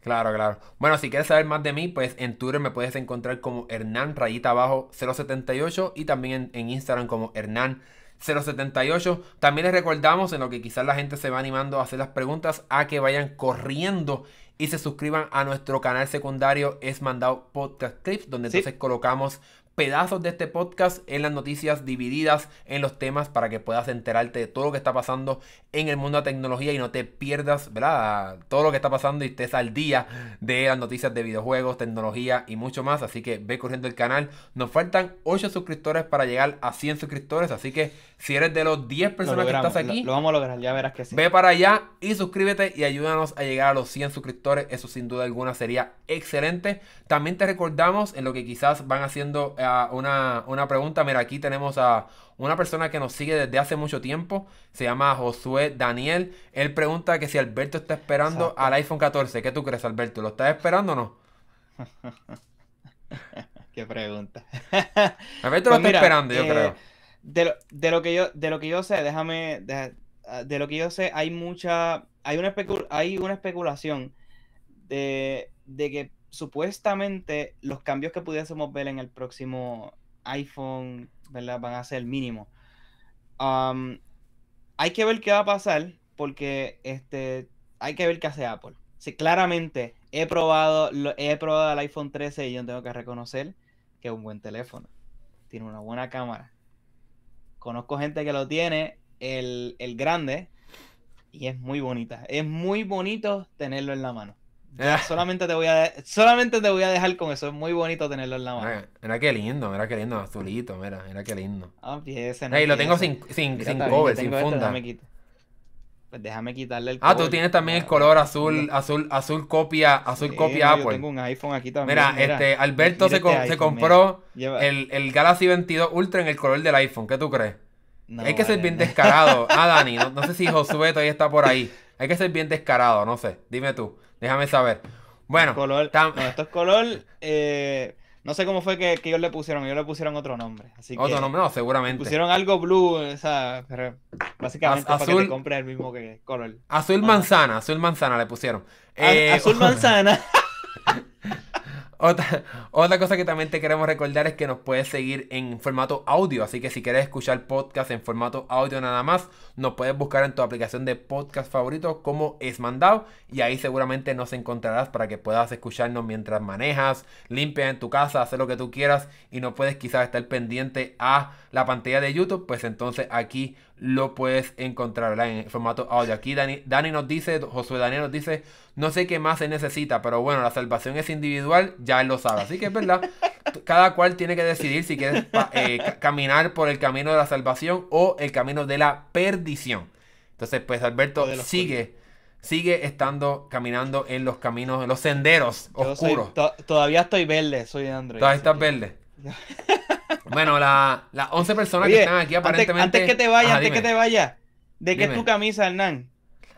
Claro, claro. Bueno, si quieres saber más de mí, pues en Twitter me puedes encontrar como Hernán rayita abajo 078 y también en Instagram como Hernán 078. También les recordamos en lo que quizás la gente se va animando a hacer las preguntas a que vayan corriendo y se suscriban a nuestro canal secundario Es Mandado Podcast Clips, donde entonces colocamos pedazos de este podcast en las noticias divididas en los temas para que puedas enterarte de todo lo que está pasando en el mundo de la tecnología y no te pierdas, ¿verdad? Todo lo que está pasando y estés al día de las noticias de videojuegos, tecnología y mucho más. Así que ve corriendo el canal. Nos faltan 8 suscriptores para llegar a 100 suscriptores. Así que si eres de los 10 personas que estás aquí, lo, vamos a lograr, ya verás que sí. Ve para allá y suscríbete y ayúdanos a llegar a los 100 suscriptores. Eso sin duda alguna sería excelente. También te recordamos en lo que quizás van haciendo una, pregunta. Mira, aquí tenemos a una persona que nos sigue desde hace mucho tiempo. Se llama Josué Daniel. Él pregunta que si Alberto está esperando al iPhone 14. ¿Qué tú crees, Alberto? ¿Lo estás esperando o no? [LAUGHS] Qué pregunta. [LAUGHS] Alberto lo pues está esperando, yo eh, creo. De lo, que yo, de lo que yo sé, déjame. De, lo que yo sé, hay mucha. Hay una, hay una especulación de, de que supuestamente los cambios que pudiésemos ver en el próximo iPhone, ¿verdad? Van a ser mínimos. hay que ver qué va a pasar porque este, hay que ver qué hace Apple. Sí, claramente he probado, he probado el iPhone 13 y yo tengo que reconocer que es un buen teléfono. Tiene una buena cámara. Conozco gente que lo tiene, el, el grande, y es muy bonita. Es muy bonito tenerlo en la mano. Solamente, te voy a solamente te voy a dejar con eso. Es muy bonito tenerlo en la mano. Mira, qué lindo, mira qué lindo, azulito, mira, mira qué lindo. Ah, ese no lo tengo sin, sin, sin cover, sin este, funda. pues déjame quitarle el Ah, tú tienes también el color azul, azul, azul copia, azul copia Apple. Yo tengo un iPhone aquí también. Mira, este, Alberto se, este se compró el, el, Galaxy 22 Ultra en el color del iPhone. ¿Qué tú crees? Hay que ser bien descarado. [LAUGHS] Ah, Dani, no, no sé si Josué todavía está por ahí. Hay que ser bien descarado, no sé. Dime tú. Déjame saber. Bueno, color, esto es color. Eh, no sé cómo fue que, ellos le pusieron. Ellos le pusieron otro nombre. Así otro nombre, no, seguramente. Pusieron algo blue, o sea, pero básicamente para que te compres el mismo que color. Azul manzana, azul manzana le pusieron. Eh, azul manzana. [LAUGHS] [LAUGHS] Otra, cosa que también te queremos recordar es que nos puedes seguir en formato audio. Así que si quieres escuchar podcast en formato audio nada más, nos puedes buscar en tu aplicación de podcast favorito como es mandado. Y ahí seguramente nos encontrarás para que puedas escucharnos mientras manejas, limpias en tu casa, hacer lo que tú quieras y no puedes quizás estar pendiente a la pantalla de YouTube. Pues entonces aquí lo puedes encontrar en formato audio. Aquí Dani, Dani nos dice, Josué Daniel nos dice, no sé qué más se necesita, pero bueno, la salvación es individual, ya él lo sabe. Así que es verdad, cada cual tiene que decidir si quiere eh, caminar por el camino de la salvación o el camino de la perdición. Entonces, pues Alberto sigue, sigue estando caminando en los caminos, en los senderos oscuros. todavía estoy verde, soy Android. Todavía estás verde. [LAUGHS] bueno, las 11 personas que están aquí aparentemente... Antes, que te vaya, antes que te vaya, ¿de qué es tu camisa, Hernán?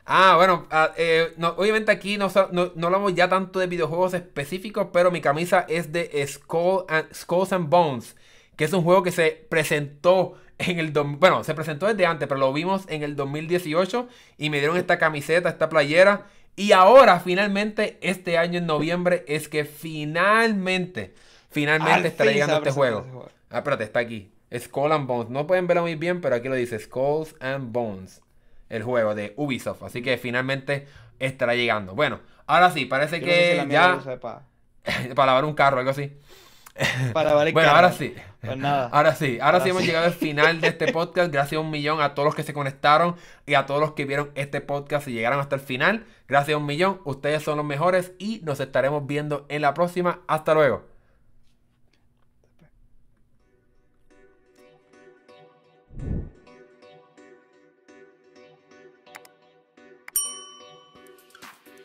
Ah, bueno, ah, eh, obviamente aquí no, no, hablamos ya tanto de videojuegos específicos, pero mi camisa es de Skull and, Skulls and Bones, que es un juego que se presentó en el... Bueno, se presentó desde antes, pero lo vimos en el 2018 y me dieron esta camiseta, esta playera. Y ahora, finalmente, este año en noviembre, es que finalmente, finalmente estará llegando este juego. Ah, espérate, está aquí. Skull and Bones. No pueden verlo muy bien, pero aquí lo dice Skulls and Bones el juego de Ubisoft. Así que finalmente estará llegando. Bueno, ahora sí, parece que ya... [LAUGHS] para... lavar un carro, algo así. Para valer Bueno, cara. ahora sí. Pues nada. Ahora sí, ahora, Ahora sí hemos sí. llegado al final de este [LAUGHS] podcast. Gracias un millón a todos los que se conectaron y a todos los que vieron este podcast y llegaron hasta el final. Gracias un millón. Ustedes son los mejores y nos estaremos viendo en la próxima. Hasta luego.